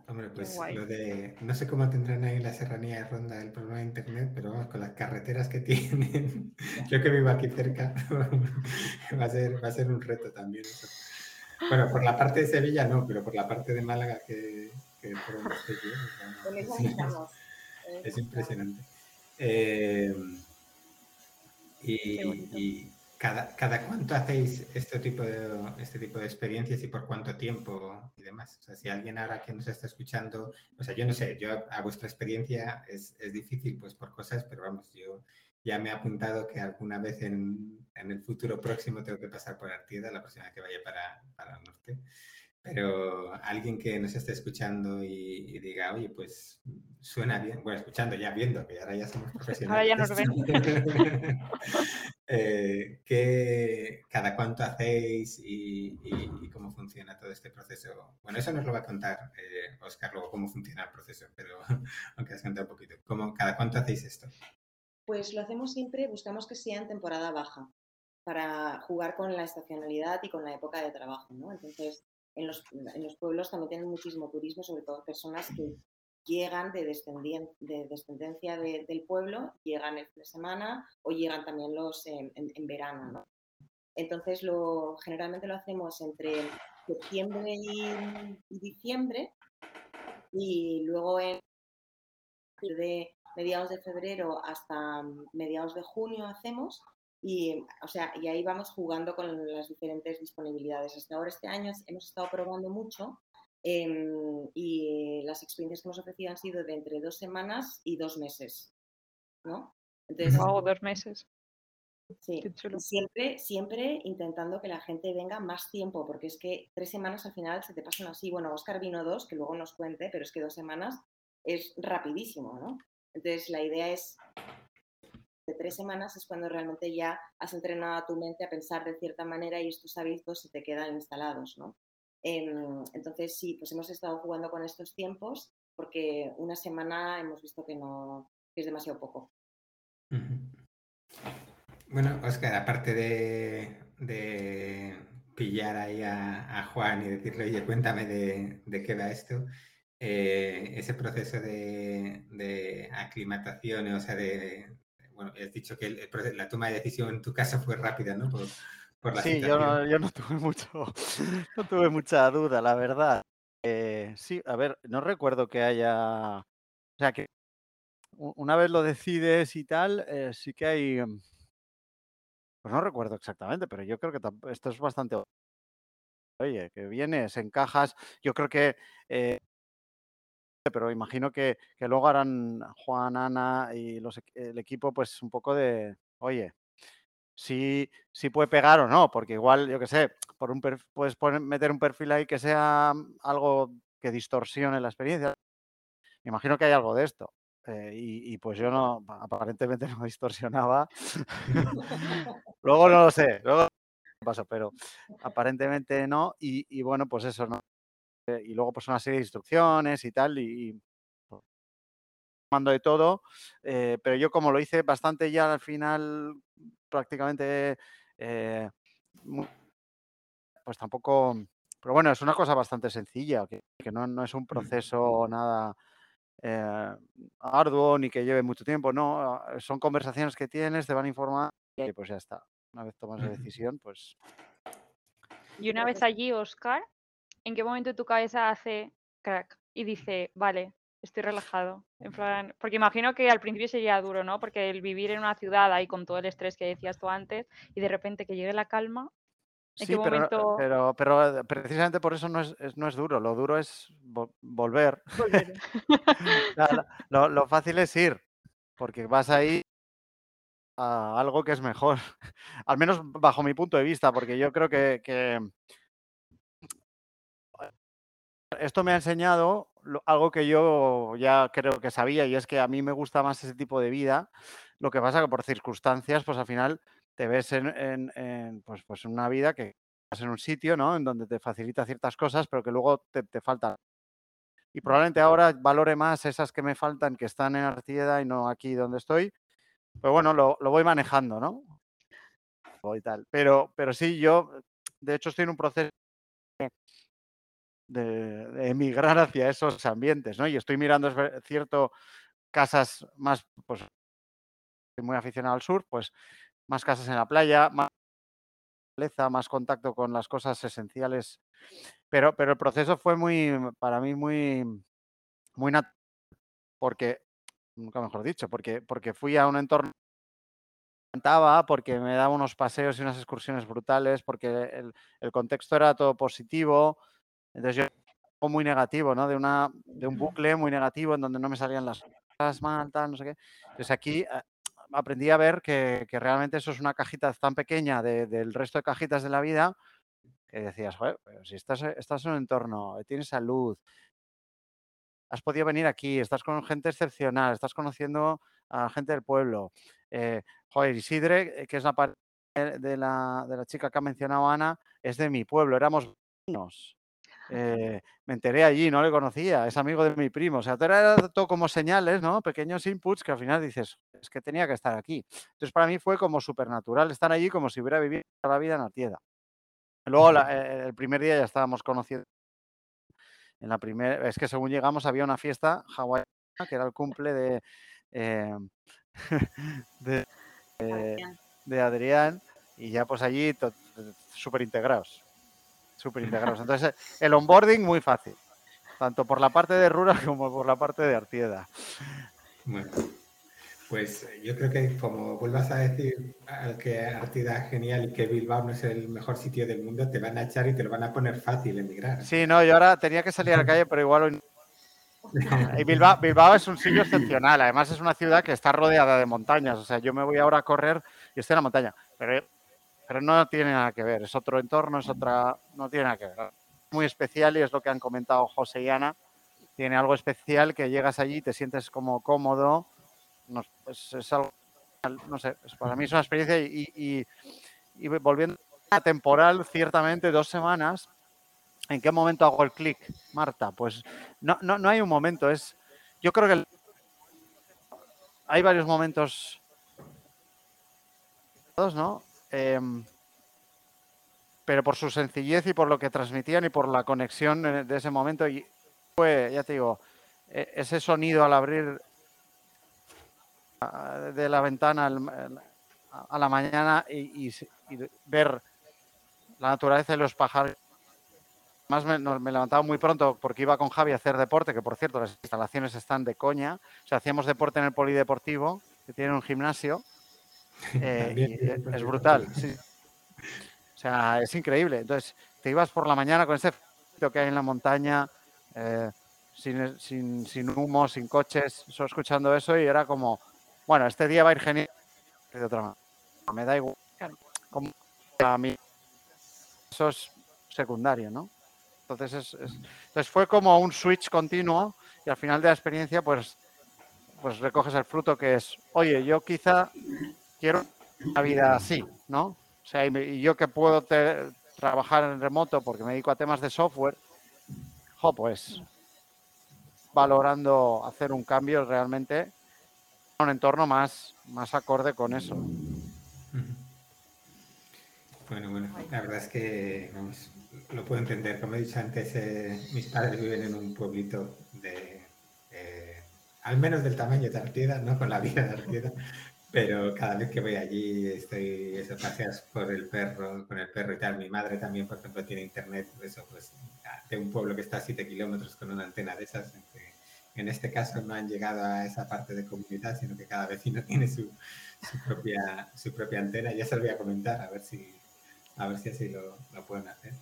Hombre, pues lo de. No sé cómo tendrán ahí la serranía de Ronda el problema de internet, pero vamos, con las carreteras que tienen. Yo que vivo aquí cerca, va a ser, va a ser un reto también. Bueno, por la parte de Sevilla no, pero por la parte de Málaga que, que por donde estoy yo. Es impresionante. Eh, y, cada, cada, cuánto hacéis este tipo, de, este tipo de experiencias y por cuánto tiempo y demás. O sea, si alguien ahora que nos está escuchando, o sea, yo no sé, yo a vuestra experiencia es, es difícil pues por cosas, pero vamos, yo ya me he apuntado que alguna vez en, en el futuro próximo tengo que pasar por Artieda, la próxima que vaya para, para el norte. Pero alguien que nos esté escuchando y, diga, oye, pues suena bien, bueno, escuchando, ya viendo, que ahora ya somos profesionales. Ahora ya nos ven. eh, ¿Cada cuánto hacéis y, cómo funciona todo este proceso? Bueno, eso nos lo va a contar eh, Oscar luego, cómo funciona el proceso, pero aunque has contado un poquito. ¿Cómo, ¿Cada cuánto hacéis esto? Pues lo hacemos siempre, buscamos que sea en temporada baja para jugar con la estacionalidad y con la época de trabajo, ¿no? Entonces, en los, en los pueblos también tienen muchísimo turismo, sobre todo personas que llegan de, de descendencia del pueblo, llegan el fin de semana o llegan también los en, verano. ¿no? Entonces, lo, generalmente lo hacemos entre septiembre y, diciembre y luego en de mediados de febrero hasta mediados de junio hacemos y, o sea, y ahí vamos jugando con las diferentes disponibilidades. Hasta ahora, este año, hemos estado probando mucho em, y las experiencias que hemos ofrecido han sido de entre dos semanas y dos meses. ¿no? Entonces, dos meses. Sí, siempre, siempre intentando que la gente venga más tiempo, porque es que tres semanas al final se te pasan así. Bueno, Oscar vino dos, que luego nos cuente, pero es que dos semanas es rapidísimo, ¿no? Entonces, la idea es de tres semanas es cuando realmente ya has entrenado a tu mente a pensar de cierta manera y estos hábitos se te quedan instalados, ¿no? Em, entonces sí, pues hemos estado jugando con estos tiempos porque una semana hemos visto que no es demasiado poco. Bueno, Oscar, aparte de, pillar ahí a, Juan y decirle, oye, cuéntame de, qué va esto, eh, ese proceso de, de, aclimatación, o sea, de, bueno, has dicho que la toma de decisión en tu casa fue rápida, ¿no? sí, yo no, tuve mucho, no tuve mucha duda, la verdad. Eh, sí, a ver, no recuerdo que haya, o sea, que una vez lo decides y tal, eh, sí que hay, mm, pues no recuerdo exactamente, pero yo creo que esto es bastante, oye, que vienes, encajas, yo creo que eh, pero imagino que, luego harán Juan, Ana y los, el equipo, pues un poco de, oye, si, si puede pegar o no, porque igual, yo qué sé, por un puedes poner, meter un perfil ahí que sea algo que distorsione la experiencia. Me imagino que hay algo de esto. Eh, y, pues yo no, aparentemente no distorsionaba. luego no lo sé, luego pasó, pero aparentemente no. Y, y bueno, pues eso, ¿no? Y luego pues una serie de instrucciones y tal, y, mando de todo, eh, pero yo como lo hice bastante ya al final, prácticamente, eh, pues tampoco, pero bueno, es una cosa bastante sencilla, que, no, es un proceso nada eh, arduo ni que lleve mucho tiempo, no, son conversaciones que tienes, te van a informar y pues ya está. Una vez tomas la decisión, pues Y una vez allí, Oscar, ¿en qué momento tu cabeza hace crack y dice, vale, estoy relajado? En plan, porque imagino que al principio sería duro, ¿no? Porque el vivir en una ciudad ahí con todo el estrés que decías tú antes y de repente que llegue la calma, ¿en Sí, qué pero, momento pero, pero precisamente por eso no es, es- no es duro. Lo duro es vo- volver. volver? Lo, lo fácil es ir, porque vas ahí a algo que es mejor. Al menos bajo mi punto de vista, porque yo creo que, que esto me ha enseñado algo que yo ya creo que sabía, y es que a mí me gusta más ese tipo de vida. Lo que pasa que por circunstancias, pues al final te ves en, en- en, pues, pues en una vida que estás en un sitio, ¿no? En donde te facilita ciertas cosas, pero que luego te, te faltan. Y probablemente ahora valore más esas que me faltan, que están en Artieda y no aquí donde estoy. Pero bueno, lo, lo voy manejando, ¿no? Y tal. Pero, pero sí, yo, de hecho, estoy en un proceso de, emigrar hacia esos ambientes, ¿no? Y estoy mirando, es cierto, casas más, pues, muy aficionado al sur, pues más casas en la playa, más más contacto con las cosas esenciales. Pero, pero el proceso fue muy, para mí, muy, muy natural, porque, nunca mejor dicho, porque, porque fui a un entorno que me encantaba, porque me daba unos paseos y unas excursiones brutales, porque el contexto era todo positivo. Entonces yo muy negativo, ¿no? De, una, de un bucle muy negativo en donde no me salían las cosas mal, tal, no sé qué. Entonces aquí eh, aprendí a ver que, que realmente eso es una cajita tan pequeña de- del resto de cajitas de la vida que decías, joder, pero si estás, eh, estás en un entorno, eh, tienes salud, has podido venir aquí, estás con gente excepcional, estás conociendo a gente del pueblo. Eh, joder, Isidre, eh, que es la pareja de de la, de la chica que ha mencionado Ana, es de mi pueblo, éramos vecinos. Eh, me enteré allí, no le conocía, es amigo de mi primo. O sea, todo era todo como señales, ¿no? Pequeños inputs que al final dices, es que tenía que estar aquí. Entonces, para mí fue como supernatural estar allí como si hubiera vivido toda la vida en Artieda. Luego, la- eh, el primer día ya estábamos conociendo. En la primera, es que según llegamos había una fiesta hawaiana que era el cumple de, eh, de, Adrián. de Adrián y ya pues allí súper integrados. Súper integrados. Entonces, el onboarding muy fácil, tanto por la parte de Rura como por la parte de Artieda. Bueno, pues eh, yo creo que como vuelvas a decir al que Artida es genial y que Bilbao no es el mejor sitio del mundo, te van a echar y te lo van a poner fácil emigrar. Sí, no, yo ahora tenía que salir a la calle, pero igual hoy. Y Bilbao, Bilbao es un sitio excepcional. Además, es una ciudad que está rodeada de montañas. O sea, yo me voy ahora a correr y estoy en la montaña. Pero, pero no tiene nada que ver. Es otro entorno, es otra. No tiene nada que ver. Muy especial y es lo que han comentado José y Ana. Tiene algo especial que llegas allí te sientes como cómodo. No, es, algo. No sé, para mí es una experiencia y, y- y volviendo a temporal, ciertamente dos semanas. ¿En qué momento hago el clic, Marta? Pues no, no, no hay un momento, es. Yo creo que hay varios momentos. ¿no? Em, pero por su sencillez y por lo que transmitían y por la conexión eh, de ese momento. Y fue, ya te digo, e- ese sonido al abrir de la ventana a la mañana y, ver la naturaleza y los pájaros. Más me, me levantaba muy pronto porque iba con Javi a hacer deporte, que por cierto las instalaciones están de coña. O sea, hacíamos deporte en el polideportivo, que tiene un gimnasio. Eh, y es- brutal, sí. O sea, es increíble. Entonces, te ibas por la mañana con ese frío que hay en la montaña, eh, sin, sin, sin humo, sin coches, solo escuchando eso y era como, bueno, este día va a ir genial. De otra manera. Me da igual. Como a mí, eso es secundario, ¿no? Entonces, es, es- entonces fue como un switch continuo y al final de la experiencia, pues, pues recoges el fruto que es, oye, yo quizá quiero una vida así, ¿no? O sea, y, yo que puedo trabajar en remoto porque me dedico a temas de software, jo, pues valorando hacer un cambio realmente a un entorno más, más acorde con eso. Bueno, bueno, la verdad es que lo puedo entender. Como he dicho antes, eh, mis padres viven en un pueblito de, eh, al menos del tamaño de Artieda, no con la vida de Artieda, pero cada vez que voy allí estoy, eso, paseas por el perro, con el perro y tal. Mi madre también, por ejemplo, tiene internet, eso, pues, de un pueblo que está a 7 kilómetros con una antena de esas. En este caso no han llegado a esa parte de comunidad, sino que cada vecino tiene su, su propia, su propia antena. Ya se lo voy a comentar, a ver si, a ver si así lo, lo pueden hacer.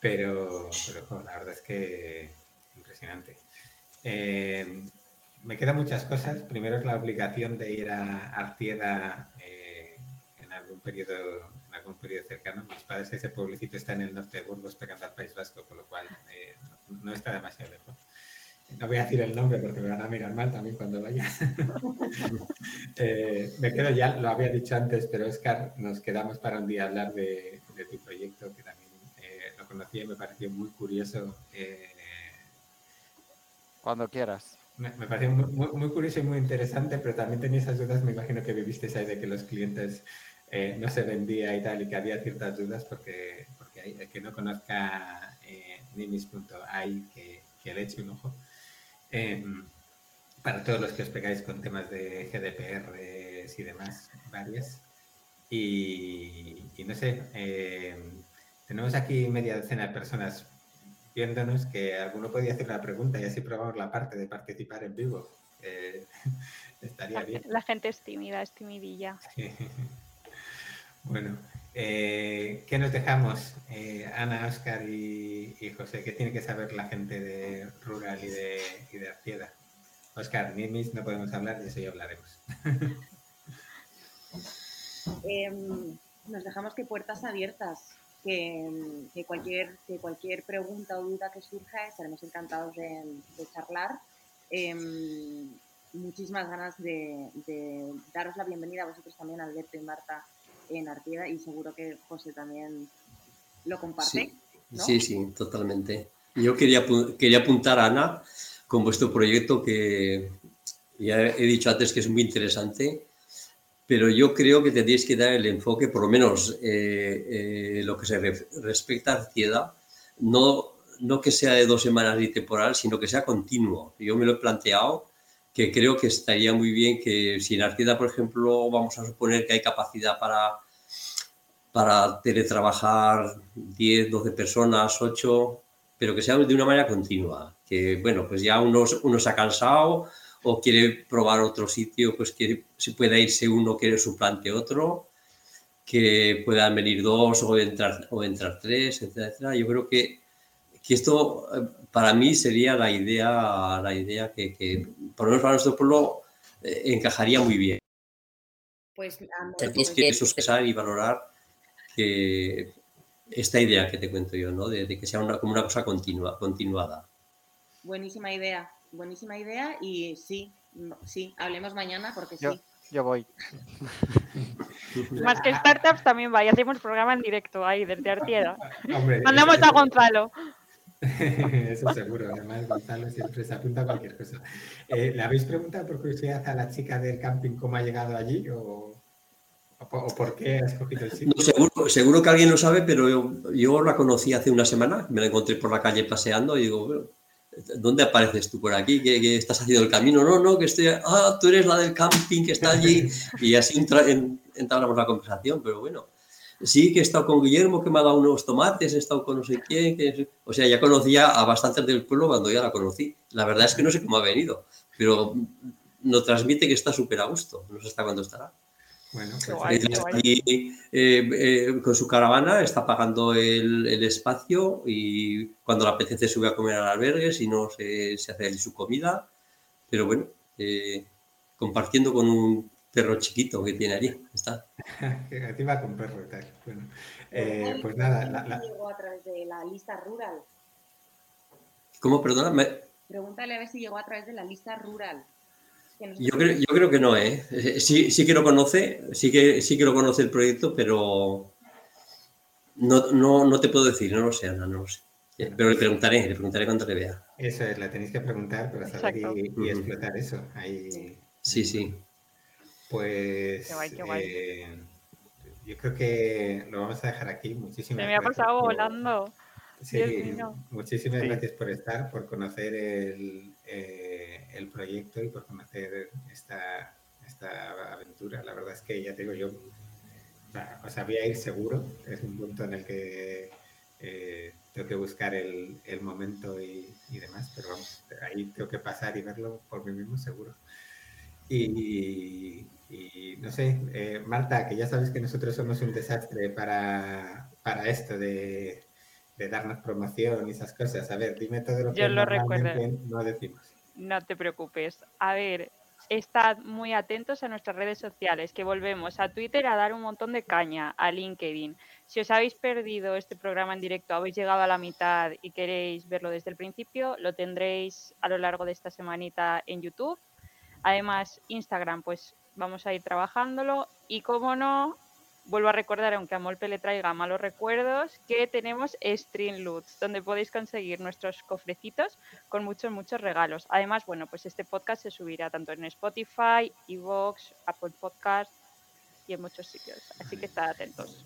Pero, pero la verdad es que impresionante. Eh, me quedan muchas cosas. Primero es la obligación de ir a Artieda eh, en algún periodo en algún periodo cercano. Mis padres, ese pueblecito está en el norte de Burgos, pegando al País Vasco, con lo cual eh, no está demasiado lejos. No voy a decir el nombre porque me van a mirar mal también cuando vaya. eh, me quedo ya, lo había dicho antes, pero Oscar, nos quedamos para un día hablar de, tu proyecto, que también eh, lo conocí y me pareció muy curioso. Eh, Cuando quieras. Me, me pareció muy, muy, curioso y muy interesante, pero también tenía esas dudas, me imagino que vivisteis ahí de que los clientes eh, no se vendía y tal, y que había ciertas dudas porque, porque hay, el que no conozca eh, nimis.ai, que, que le eche un ojo. Eh, para todos los que os pegáis con temas de GDPR y demás, varias. Y, y no sé, eh, tenemos aquí media decena de personas viéndonos que alguno podía hacer una pregunta y así probamos la parte de participar en vivo. Eh, estaría la, bien. La gente es tímida, es timidilla. bueno, eh, ¿qué nos dejamos? Eh, Ana, Oscar y, y, José, ¿qué tiene que saber la gente de Rural y de, y de Arcieda? Oscar, Nimis, no podemos hablar, de eso ya hablaremos. Em, nos dejamos que puertas abiertas que, que, cualquier, que cualquier pregunta o duda que surja estaremos encantados de, de charlar. Eh, muchísimas ganas de, de, daros la bienvenida a vosotros también, Alberto y Marta, en Artieda y seguro que José también lo comparte. Sí, ¿no? sí, sí, totalmente. Yo quería, quería apuntar a Ana con vuestro proyecto que ya he dicho antes que es muy interesante pero yo creo que tendréis que dar el enfoque, por lo menos eh, eh, lo que se re respecta a ansiedad, no, no que sea de dos semanas y temporal, sino que sea continuo. Yo me lo he planteado que creo que estaría muy bien que si en Artieda, por ejemplo, vamos a suponer que hay capacidad para, para teletrabajar 10, 12 personas, 8, pero que sea de una manera continua. Que, bueno, pues ya uno, uno se ha cansado, o quiere probar otro sitio, pues que si pueda irse uno que suplante otro, que puedan venir dos o entrar, o entrar tres, etcétera. Yo creo que, que esto para mí sería la idea, la idea que, que por lo menos para nuestro pueblo eh, encajaría muy bien. Pues tenemos que sospechoar y valorar que esta idea que te cuento yo, ¿no? De, de que sea una, como una cosa continua, continuada. Buenísima idea buenísima idea y sí, sí, hablemos mañana porque yo, sí. Yo voy. Más que startups también va y hacemos programa en directo ahí desde Artieda. Hombre, Mandamos eso, a Gonzalo. Eso seguro, además Gonzalo siempre se apunta a cualquier cosa. Eh, ¿Le habéis preguntado por curiosidad a la chica del camping cómo ha llegado allí o, o, o por qué ha escogido el sitio? No, seguro, seguro, que alguien lo sabe, pero yo, yo, la conocí hace una semana, me la encontré por la calle paseando y digo, bueno, ¿dónde apareces tú por aquí? ¿Qué, qué estás haciendo el camino? No, no, que estoy, ah, tú eres la del camping que está allí. Y así entra, en, entablamos la conversación, pero bueno. Sí que he estado con Guillermo, que me ha dado unos tomates, he estado con no sé quién. Que, o sea, ya conocía a bastantes del pueblo cuando ya la conocí. La verdad es que no sé cómo ha venido, pero nos transmite que está súper a gusto. No sé hasta cuándo estará. Bueno, pues guay, y, eh, eh, con su caravana está pagando el, el, espacio y cuando le apetece sube a comer al albergue, si no se, se hace su comida. Pero bueno, eh, compartiendo con un perro chiquito que tiene allí. Está. Encima con perro y tal. Bueno, pues nada. La, la... Llegó a través de la lista rural. ¿Cómo? Perdona. Me... Pregúntale a ver si llegó a través de la lista rural. Yo creo, yo creo que no, ¿eh? Sí, sí que lo conoce, sí que, sí que lo conoce el proyecto, pero no, no, no te puedo decir, no lo sé, Ana, no lo sé. Pero le preguntaré, le preguntaré cuando le vea. Eso es, la tenéis que preguntar para saber y, y, explotar eso. Ahí... Sí, sí. Pues qué guay, qué guay. Eh, yo creo que lo vamos a dejar aquí. Muchísimas Se me ha pasado por... volando. Sí, muchísimas sí. gracias por estar, por conocer el, eh, el proyecto y por conocer esta, esta aventura. La verdad es que ya te digo yo, o sea, voy a ir seguro, es un punto en el que eh, tengo que buscar el, el momento y, y, demás, pero vamos, ahí tengo que pasar y verlo por mí mismo seguro. Y, y no sé, eh, Marta, que ya sabes que nosotros somos un desastre para, para esto de, de, darnos promoción y esas cosas. A ver, dime todo lo que Yo lo recuerdo. no decimos. No te preocupes. A ver, estad muy atentos a nuestras redes sociales, que volvemos a Twitter a dar un montón de caña, a LinkedIn. Si os habéis perdido este programa en directo, habéis llegado a la mitad y queréis verlo desde el principio, lo tendréis a lo largo de esta semanita en YouTube. Además, Instagram, pues vamos a ir trabajándolo. Y como no, vuelvo a recordar, aunque a Molpe le traiga malos recuerdos, que tenemos Streamloots, donde podéis conseguir nuestros cofrecitos con muchos, muchos regalos. Además, bueno, pues este podcast se subirá tanto en Spotify, Evox, Apple Podcast y en muchos sitios. Así que estad atentos.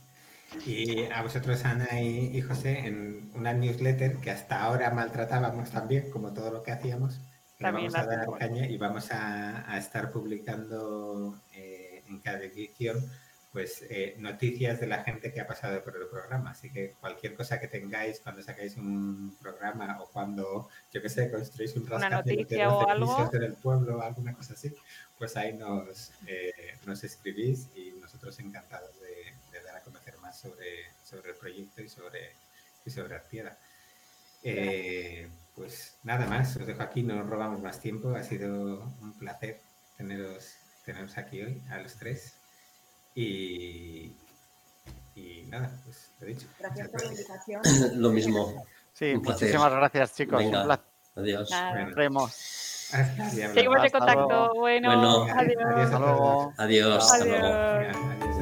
Y a vosotros, Ana y, José, en una newsletter que hasta ahora maltratábamos también, como todo lo que hacíamos, también vamos a dar caña y vamos a, a estar publicando eh, en cada edición pues eh, noticias de la gente que ha pasado por el programa. Así que cualquier cosa que tengáis cuando sacáis un programa o cuando, yo qué sé, construís un rascacielos de o algo. en el pueblo o alguna cosa así, pues ahí nos, eh, nos escribís y nosotros encantados de, de, dar a conocer más sobre, sobre el proyecto y sobre, y sobre Artieda. Eh, pues nada más, os dejo aquí, no robamos más tiempo, ha sido un placer teneros, teneros aquí hoy, a los tres. Y, y nada, pues lo he dicho. Gracias por la invitación. Lo mismo. Sí, muchísimas gracias, chicos. Venga, adiós. Nos vemos. Seguimos en contacto. Bueno, bueno, adiós. Adiós. Adiós. Hasta Adiós. luego. Adiós.